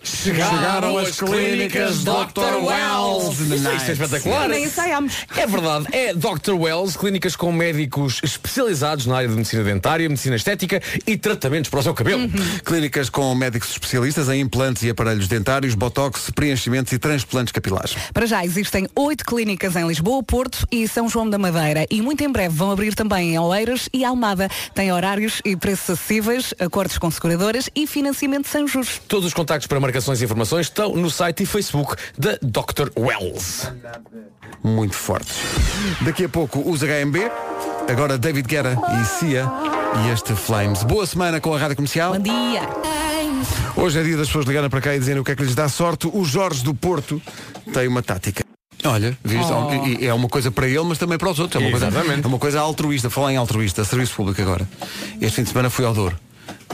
Chegaram as clínicas Dr. Wells. Isto é espetacular. Nem ensaiámos. É verdade, é Dr. Wells, clínicas com médicos especializados na área de medicina dentária, medicina estética e tratamentos para o seu cabelo. Clínicas com médicos especialistas em implantes e aparelhos dentários, botox, preenchimentos e transplantes capilares. Para já existem oito clínicas em Lisboa, Porto e São João da Madeira e muito em breve vão abrir também em Oeiras e Almada. Tem horários e preços acessíveis, acordos com seguradoras e financiamento sem juros. Todos os contactos para marcações e informações estão no site e Facebook da Dr. Wells. muito fortes. Daqui a pouco os HMB, agora David Guerra e Cia e este Flames. Boa semana com a Rádio Comercial. Bom dia! Hoje é dia das pessoas ligarem para cá e dizerem o que é que lhes dá sorte. O Jorge do Porto tem uma tática. Olha, viste? Oh. É uma coisa para ele, mas também para os outros. É uma, coisa, Exatamente. é uma coisa altruísta. Falar em altruísta, serviço público agora. Este fim de semana fui ao Douro.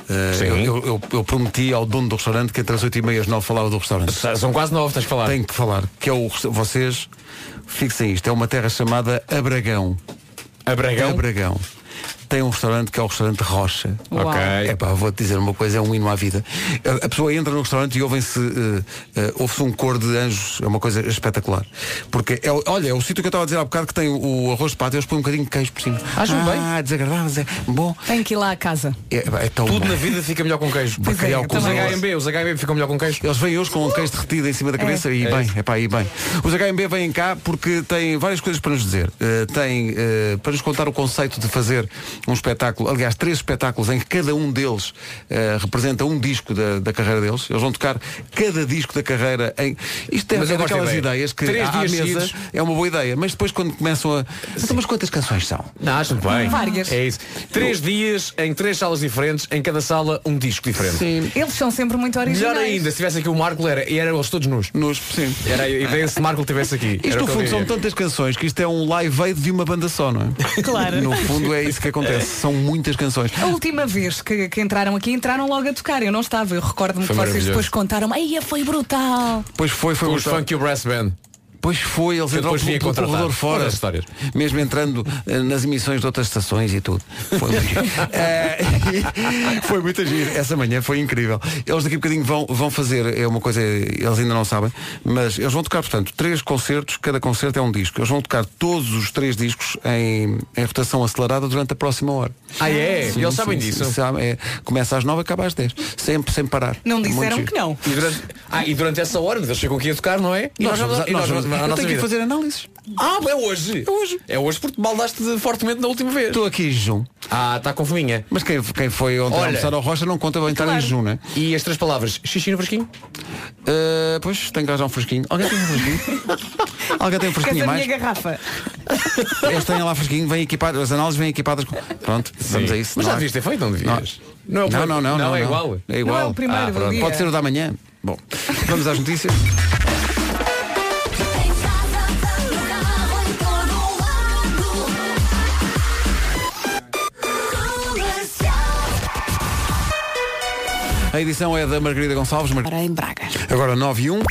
Uh, eu, eu- eu- prometi ao dono do restaurante que entre as 8 e meia e as 9 falava do restaurante. São quase nove, tens de falar. Tenho que falar, que é o vocês fixem isto, é uma terra chamada Abragão. Abragão? Abragão. Tem um restaurante que é o restaurante Rocha. Uau. Ok. É pá, vou-te dizer uma coisa, é um hino à vida. A, a pessoa entra no restaurante e ouvem-se uh, uh, ouve-se um cor de anjos, é uma coisa espetacular. Porque é, o- olha, é o sítio que eu estava a dizer há bocado que tem o, o arroz de pato, eles põem um bocadinho de queijo por cima. Acham bem? Ah, desagradável, é bom. Tem que ir lá à casa. É, é tão Tudo bom. na vida fica melhor com queijo. Pois é, Bacalhau com os HMB, os HMB ficam melhor com queijo. Eles vêm hoje com um queijo derretido em cima da cabeça e É bem, é pá, e bem. Os HMB vêm cá porque têm várias coisas para nos dizer. Uh, têm uh, para nos contar o conceito de fazer um espetáculo, aliás, três espetáculos em que cada um deles uh, representa um disco da, da carreira deles. Eles vão tocar cada disco da carreira em. Isto é, Mas eu é gosto daquelas da ideia. ideias que Três à, à dias mesa seguidos. é uma boa ideia, mas depois quando começam a. Então, mas quantas canções são? Não, acho bem. Várias. É isso. Três dias em três salas diferentes, em cada sala um disco diferente. Sim. Eles são sempre muito originais. Melhor ainda, se tivesse aqui o Marco, era, e eram eles todos nus. Nos, sim. Era a ideia se Marco estivesse aqui. Isto no eu fundo são tantas canções que isto é um live aid de uma banda só, não é? Claro. No fundo é isso que acontece. São muitas canções. A última vez que, que entraram aqui, entraram logo a tocar. Eu não estava. Eu recordo-me que vocês depois contaram. Aí foi brutal. Pois foi, foi os Funk e o Brass Band. Pois foi, eles entraram pelo, pelo corredor fora. Histórias. Mesmo entrando eh, nas emissões de outras estações e tudo. Foi, Eh, foi muito giro. Essa manhã foi incrível. Eles daqui a bocadinho vão, vão fazer, é uma coisa, eles ainda não sabem, mas eles vão tocar, portanto, três concertos, cada concerto é um disco. Eles vão tocar todos os três discos em, em rotação acelerada durante a próxima hora. Ah, é? Sim, eles sabem sim, disso? sim, sabem. É, começa às nove, acaba às dez. Sempre, sem parar. Não disseram que não. E durante, ah, e durante essa hora, eles chegam aqui a tocar, não é? E Nós vamos, e nós vamos- a eu nossa tenho que vida. fazer análises. Ah, é hoje. É hoje. É hoje porque baldaste fortemente na última vez. Estou aqui em jejum. Ah, está com fominha. Mas quem, quem foi ontem Olha. almoçar ao Rocha não conta bem estar em jejum, né? E as três palavras, xixi no fresquinho? Uh, pois, tem que arranjar um fresquinho. Alguém tem um fresquinho? Alguém tem um fresquinho a a mais? minha garrafa? Eles têm lá fresquinho, vêm equipados, as análises vêm equipadas com... Pronto, vamos a isso. Mas não já há- devias ter feito, não devias? Não, é o não, primeiro- não, não, não, é não. igual. É igual. Não é o primeiro Ah, do pronto. dia. Pode ser o da manhã. Bom, vamos às notícias. A edição é da Margarida Gonçalves. Mar... Para em Braga. Agora 9 e 1.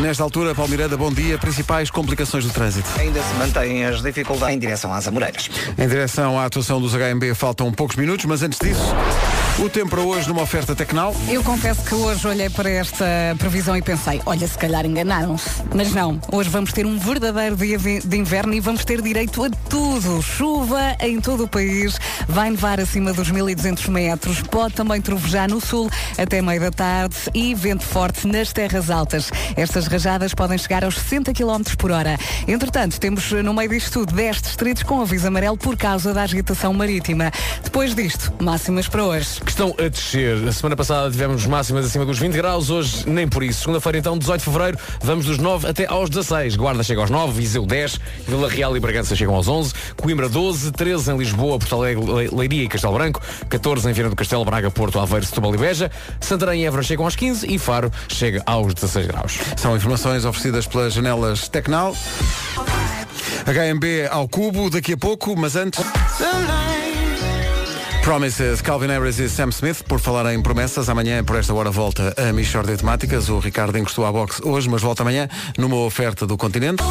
Nesta altura, Paulo Miranda, bom dia. Principais complicações do trânsito. Ainda se mantêm as dificuldades em direção às Amoreiras. Em direção à atuação dos HMB faltam poucos minutos, mas antes disso, o tempo para hoje numa oferta Tecnal. Eu confesso que hoje olhei para esta previsão e pensei, olha, se calhar enganaram-se. Mas não, hoje vamos ter um verdadeiro dia de inverno e vamos ter direito a tudo. Chuva em todo o país, vai nevar acima dos 1200 metros, pode também trovejar no sul até meio da tarde e vento forte nas terras altas. Estas rajadas podem chegar aos 60 km por hora. Entretanto, temos no meio disto tudo 10 distritos com aviso amarelo por causa da agitação marítima. Depois disto, máximas para hoje. Que estão a descer. A semana passada tivemos máximas acima dos 20 graus, hoje nem por isso. Segunda-feira, então, 18 de fevereiro, vamos dos 9 até aos 16. Guarda chega aos 9, Viseu 10, Vila Real e Bragança chegam aos 11, Coimbra 12, 13 em Lisboa, Porto Alegre, Le- Leiria e Castelo Branco, 14 em Viana do Castelo, Braga, Porto, Aveiro, Setúbal e Beja, Santarém e Évora chegam aos 15 e Faro chega aos 16 graus. São informações oferecidas pelas janelas Tecnal. HMB ao cubo daqui a pouco, mas antes. Promises, Calvin Harris e Sam Smith, por falar em promessas, amanhã por esta hora volta a Michórdia Temáticas. O Ricardo encostou à boxe hoje, mas volta amanhã numa oferta do continente.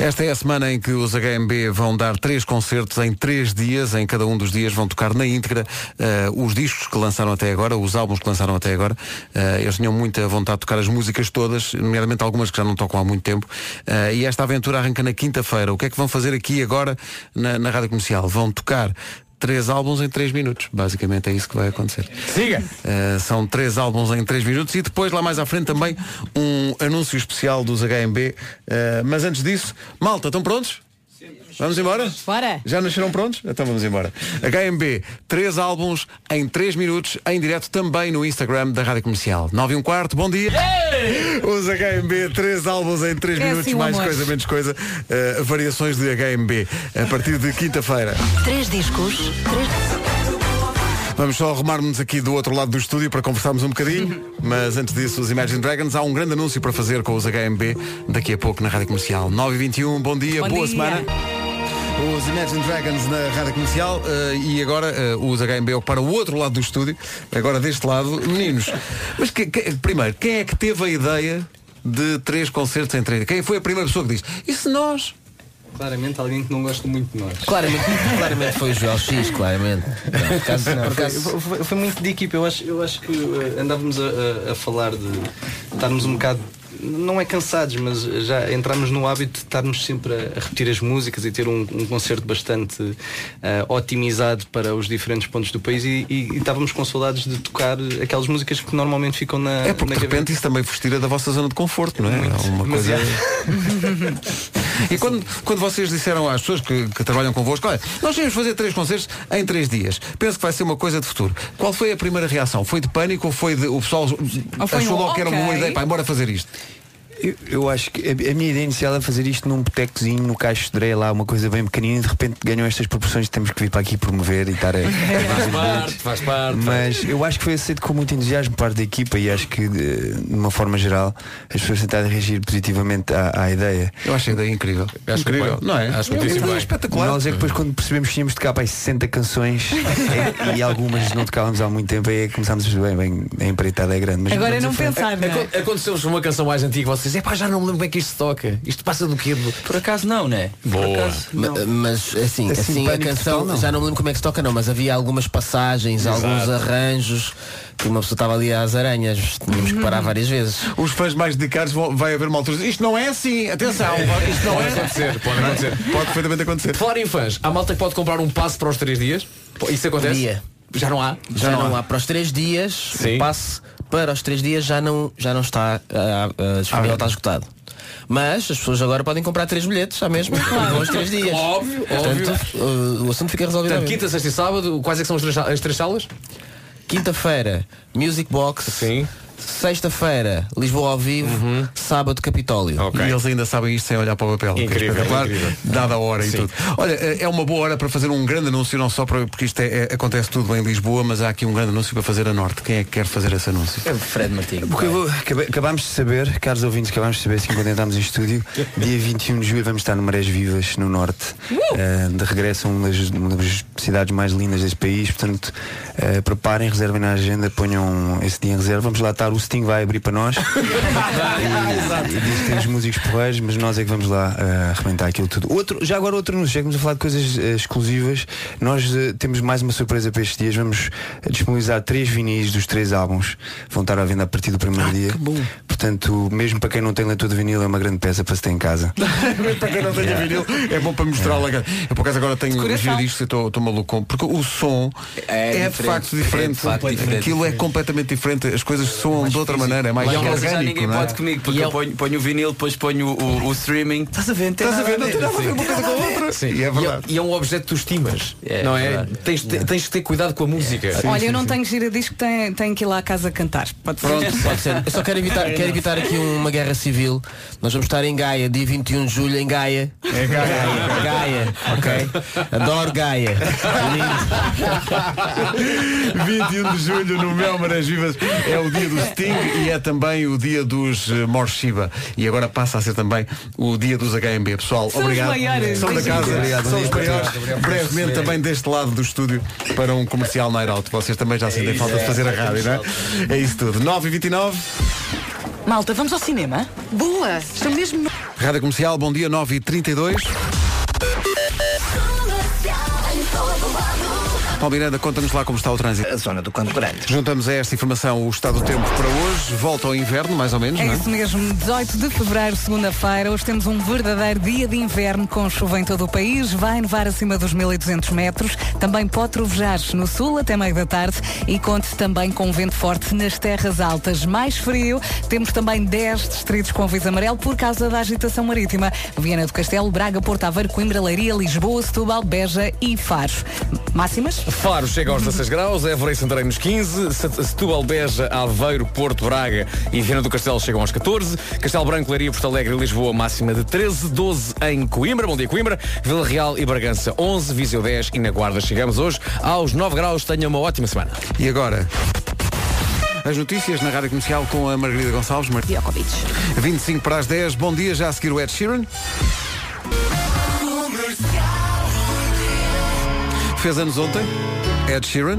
Esta é a semana em que os HMB vão dar três concertos em três dias. Em cada um dos dias vão tocar na íntegra eh, os discos que lançaram até agora, os álbuns que lançaram até agora. Eh, eles tinham muita vontade de tocar as músicas todas, nomeadamente algumas que já não tocam há muito tempo. Eh, e esta aventura arranca na quinta-feira. O que é que vão fazer aqui agora na, na Rádio Comercial? Vão tocar três álbuns em três minutos. Basicamente é isso que vai acontecer. Siga! Uh, são três álbuns em três minutos e depois lá mais à frente também um anúncio especial dos HMB. Uh, mas antes disso, malta, estão prontos? Vamos embora? Bora! Já nasceram prontos? Então vamos embora. HMB, três álbuns em três minutos, em direto também no Instagram da Rádio Comercial. 9 e um quarto, bom dia! Os HMB, três álbuns em três É minutos, assim mais amor. coisa, menos coisa. Uh, variações de HMB, a partir de quinta-feira. Três discos, três... Vamos só arrumar-nos aqui do outro lado do estúdio para conversarmos um bocadinho, mas antes disso, os Imagine Dragons, há um grande anúncio para fazer com os HMB daqui a pouco na Rádio Comercial. 9h21, bom dia, Bom boa dia. semana. Os Imagine Dragons na Rádio Comercial eh, e agora eh, os HMB ocuparam o outro lado do estúdio, agora deste lado, meninos. Mas que- que- primeiro, quem é que teve a ideia de três concertos em três? Quem foi a primeira pessoa que disse? E se nós? Claramente alguém que não gosta muito de nós. Claramente, claramente foi o Joel X, claramente. Não, por acaso- Não, por foi, acaso- foi- foi muito de equipa. Eu acho, eu acho que eh, andávamos a, a- a falar de estarmos um bocado. Não é cansados, mas já entramos no hábito de estarmos sempre a, repetir as músicas e ter um, um concerto bastante eh, otimizado para os diferentes pontos do país e, e- e estávamos com saudades de tocar aquelas músicas que normalmente ficam na. É porque de repente isso também vos tira da vossa zona de conforto, não é? É uma coisa. E quando, quando vocês disseram às pessoas que, que trabalham convosco, olha, nós temos fazer três concertos em três dias. Penso que vai ser uma coisa de futuro. Qual foi a primeira reação? Foi de pânico ou foi de. O pessoal foi achou um logo que era uma boa ideia para embora fazer isto? Eu, eu acho que a, minha ideia inicial é fazer isto num botecozinho no Caixo de lá uma coisa bem pequenina e de repente ganham estas proporções e temos que vir para aqui promover e estar a. Faz parte, faz parte. Mas eu acho que foi aceito com muito entusiasmo por parte da equipa e acho que, de, de uma forma geral, as pessoas tentaram reagir positivamente à, à ideia. Eu acho a ideia incrível. Acho incrível, não é? Acho muitíssimo é espetacular. Nós é que depois quando percebemos que tínhamos de tocar para aí 60 canções é- e algumas não tocávamos há muito tempo, aí é que começámos a perceber bem, bem, a empreitada é grande. Mas Agora não frente. pensar, não é? Acon- Aconteceu-vos uma canção mais antiga vocês, é pá, já não me lembro bem que isto se toca. Isto passa do quê? Por acaso não, né? Boa. Por acaso, não. Mas assim, Assim, assim, a canção, total, não. já não me lembro como é que se toca não, mas havia algumas passagens, alguns arranjos que uma pessoa estava ali às aranhas, tínhamos que parar várias vezes. Os fãs mais dedicados vão, vai haver uma altura. Isto não é assim, atenção, isto não Pode é. acontecer, pode acontecer. Pode perfeitamente acontecer. Falar em fãs, há malta que pode comprar um passe para os três dias? Isso acontece? Dia. Já não há? Já, não, há. para os três dias, Sim. o passe para os três dias já não, já não está ah, ah, disponível, está esgotado. Mas as pessoas agora podem comprar três bilhetes já mesmo vão os três dias. Óbvio, Portanto, ah, o assunto fica resolvido. Portanto, quinta, sexta e sábado, quais é que são as três, as três salas? Quinta-feira, Music Box. Sim. Sexta-feira, Lisboa ao vivo. Sábado, Capitólio. E eles ainda sabem isto sem olhar para o papel. que é Incrível, incrível. Dada a hora e Sim. tudo. Olha, é é uma boa hora para fazer um grande anúncio, não só para, porque isto é- é- acontece tudo em Lisboa, mas há aqui um grande anúncio para fazer a norte. Quem é que quer fazer esse anúncio? É Fred Martins. Porque eu acabámos de saber, caros ouvintes, acabámos de saber assim quando entramos em estúdio, dia 21 de julho vamos estar no Marés Vivas, no Norte, eh, de regresso a uma das, uma das cidades mais lindas deste país, portanto, eh, preparem, reservem na agenda, ponham esse dia em reserva, vamos lá estar, o Sting vai abrir para nós. e, e diz que temos músicos porreiros, mas nós é que vamos lá eh, arrebentar aquilo tudo. Outro, já agora outro anúncio, já que a falar de coisas eh, exclusivas, nós eh, temos mais uma surpresa para estes dias, vamos disponibilizar três vinis dos três álbuns, vão estar à venda a partir do primeiro dia. Portanto, mesmo para quem não tem leitor de vinil, é uma grande peça para se ter em casa. para quem não tenha vinil, é bom para mostrar-la. Eu por acaso agora tenho Decoração. giro disto e estou maluco. Porque o som é, diferente. Facto diferente. É de facto diferente. Aquilo é completamente diferente. As coisas soam de outra maneira, é mais Lá em casa já orgânico. ninguém não é? pode comigo, porque eu ponho, ponho o vinil, depois ponho o, o streaming. Estás a ver? Estás a ver? Não tem nada a ver uma coisa com a outra. Sim. E é verdade. E é um objeto que tu estimas. É, não é? Tens, te- tens que ter cuidado com a música. Olha, eu não tenho gira disco, tenho, tenho que ir lá à casa cantar. Pode ser. Pronto, pode ser. Eu só quero evitar, quero evitar aqui uma guerra civil. Nós vamos estar em Gaia, dia 21 de julho, em Gaia. É Gaia. Gaia, ok? Adoro Gaia. 21 de julho no Mel Marés Vivas é o dia do Sting e é também o dia dos uh, Morshiba. E agora passa a ser também o dia dos HMB. Pessoal, São os obrigado. maiores. São da casa. Obrigado, São os maiores. Brevemente também deste lado do estúdio para um comercial Night Out. Vocês também já sentem falta de fazer a rádio, não é? É isso tudo. 9 e 29 Malta, vamos ao cinema? Boa! Estou mesmo no... Rádio Comercial, bom dia, 9 e 32 Paulo Miranda, conta-nos lá como está o trânsito. A zona do Campo Grande. Juntamos a esta informação o estado do tempo para hoje. Volta ao inverno, mais ou menos, É não é? isso mesmo, 18 de fevereiro, segunda-feira. Hoje temos um verdadeiro dia de inverno com chuva em todo o país. Vai nevar acima dos 1200 metros. Também pode trovejar no sul até meio da tarde e conte também com vento forte nas terras altas. Mais frio, temos também 10 distritos com aviso amarelo por causa da agitação marítima. Viana do Castelo, Braga, Porto Aveiro, Coimbra, Leiria, Lisboa, Setúbal, Beja e Faro. Máximas? Faro chega aos 16 graus, Évora e Santarém nos 15, Set- Setúbal, Beja, Aveiro, Porto, Braga e Viana do Castelo chegam aos 14, Castelo Branco, Leiria, Porto Alegre e Lisboa máxima de 13, 12 em Coimbra, bom dia Coimbra, Vila Real e Bragança 11, Viseu 10 e na Guarda chegamos hoje aos 9 graus, tenha uma ótima semana. E agora? As notícias na Rádio Comercial com a Margarida Gonçalves. Mar... 25 para as 10. Bom dia, já a seguir o Ed Sheeran. Fez anos ontem, Ed Sheeran.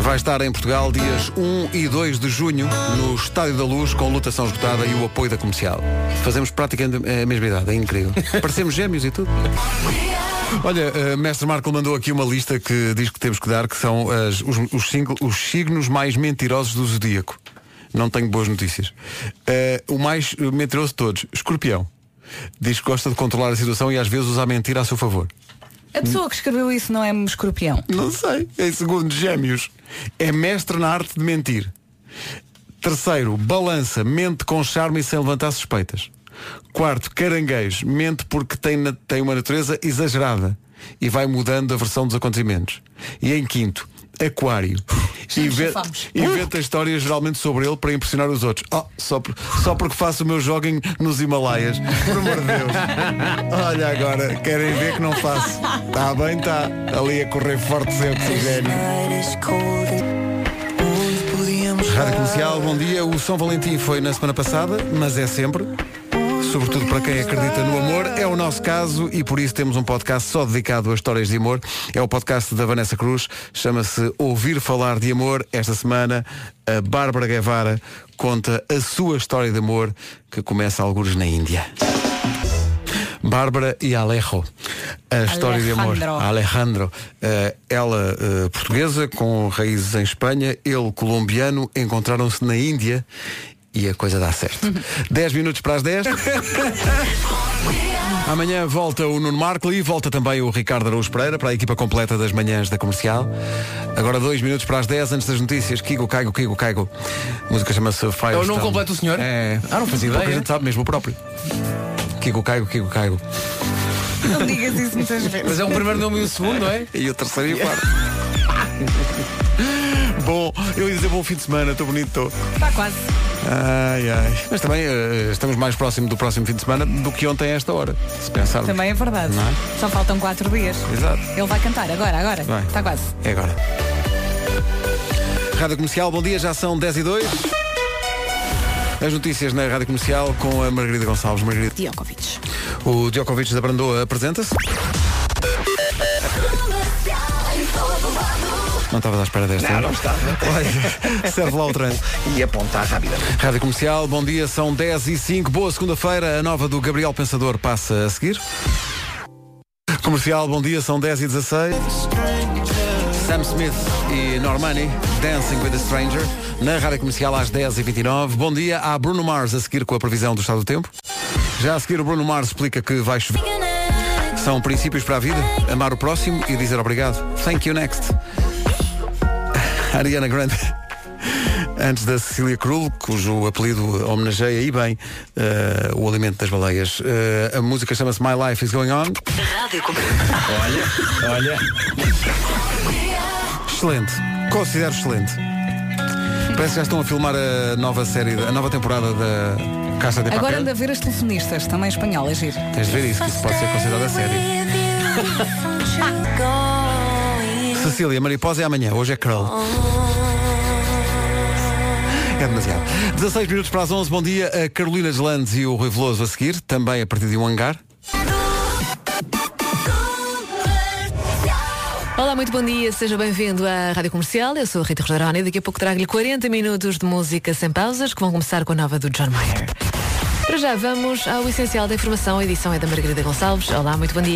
Vai estar em Portugal dias 1 e 2 de junho no Estádio da Luz com lutação esgotada e o apoio da comercial. Fazemos praticamente a mesma idade, é incrível. Parecemos gêmeos e tudo. Olha, eh, Mestre Marco mandou aqui uma lista que diz que temos que dar, que são as- os, os, os signos mais mentirosos do zodíaco. Não tenho boas notícias. Eh, o mais mentiroso de todos, escorpião. Diz que gosta de controlar a situação e às vezes usa a mentira a seu favor. A pessoa que escreveu isso não é um escorpião. Não sei. Em segundo, gêmeos. É mestre na arte de mentir. Terceiro, balança. Mente com charme e sem levantar suspeitas. Quarto, caranguejo. Mente porque tem, tem uma natureza exagerada e vai mudando a versão dos acontecimentos. E em quinto, aquário. Inve- chafamos. inventa histórias geralmente sobre ele para impressionar os outros. Oh, só, por- só porque faço o meu jogging nos Himalaias. Por amor de Deus. Olha agora, querem ver que não faço. Está bem, está. Ali a correr forte sempre, Sigénio. Rádio Comercial, bom dia. O São Valentim foi na semana passada, mas é sempre. Sobretudo para quem acredita no amor, é o nosso caso e por isso temos um podcast só dedicado a histórias de amor. É o podcast da Vanessa Cruz, chama-se Ouvir Falar de Amor. Esta semana, a Bárbara Guevara conta a sua história de amor que começa alguns na Índia. Bárbara e Alejo. A história de amor. Alejandro. Alejandro. Eh, ela eh, portuguesa, com raízes em Espanha, ele colombiano, encontraram-se na Índia e a coisa dá certo. 10 minutos para as 10. Amanhã volta o Nuno Marco e volta também o Ricardo Araújo Pereira para a equipa completa das manhãs da comercial. Agora dois minutos para as 10 antes das notícias. Kigo, Caigo, Kigo, Caigo. A música chama-se Fire. É o nome completo do senhor? É. Ah, não fazia Pouca ideia. gente sabe, mesmo o próprio. Kigo, Caigo, Kigo, Caigo. Não digas isso muitas vezes. Mas é um primeiro nome e um segundo, não é? E o terceiro e o quarto. Bom, eu ia dizer bom fim de semana, estou bonito, estou. Está quase. Ai, ai. Mas também eh, estamos mais próximo do próximo fim de semana do que ontem a esta hora, se pensarmos. Também é verdade. Não é? Só faltam quatro dias. Exato. Ele vai cantar agora, agora. Vai. Está quase. É agora. Rádio Comercial, bom dia, já são 10 e 2. As notícias na Rádio Comercial com a Margarida Gonçalves. Margarida. Djokovic. O Djokovic da Brandoa apresenta-se. Não estavas à espera desta. Não, não estava. Olha, serve lá o trânsito. E apontar rapidamente. Rádio Comercial, bom dia, são 10 e 5. Boa segunda-feira, a nova do Gabriel Pensador passa a seguir. Comercial, bom dia, são 10 e 16. Sam Smith e Normani, Dancing with a Stranger, na Rádio Comercial às 10 e 29 Bom dia, há Bruno Mars a seguir com a previsão do estado do tempo. Já a seguir o Bruno Mars explica que vai chover. São princípios para a vida, amar o próximo e dizer obrigado. Thank you next. Ariana Grande. Antes da Cecília Krull, cujo apelido homenageia e bem eh, o alimento das baleias. Eh, a música chama-se My Life is Going On. Rádio. Olha, olha. Excelente. Considero excelente. Parece que já estão a filmar a nova série, a nova temporada da Caixa de Agora Papel. anda a ver as telefonistas, também espanhol, é giro. Tens de ver isso, que isso pode ser considerado a série. Cecília, Mariposa é amanhã, hoje é Curl. É demasiado. 16 minutos para as 11, bom dia. A Carolina Deslandes e o Rui Veloso a seguir, também a partir de um hangar. Olá, muito bom dia, seja bem-vindo à Rádio Comercial. Eu sou a Rita Rogeroni e daqui a pouco trago-lhe 40 minutos de música sem pausas que vão começar com a nova do John Mayer. Para já vamos ao essencial da informação. A edição é da Margarida Gonçalves. Olá, muito bom dia.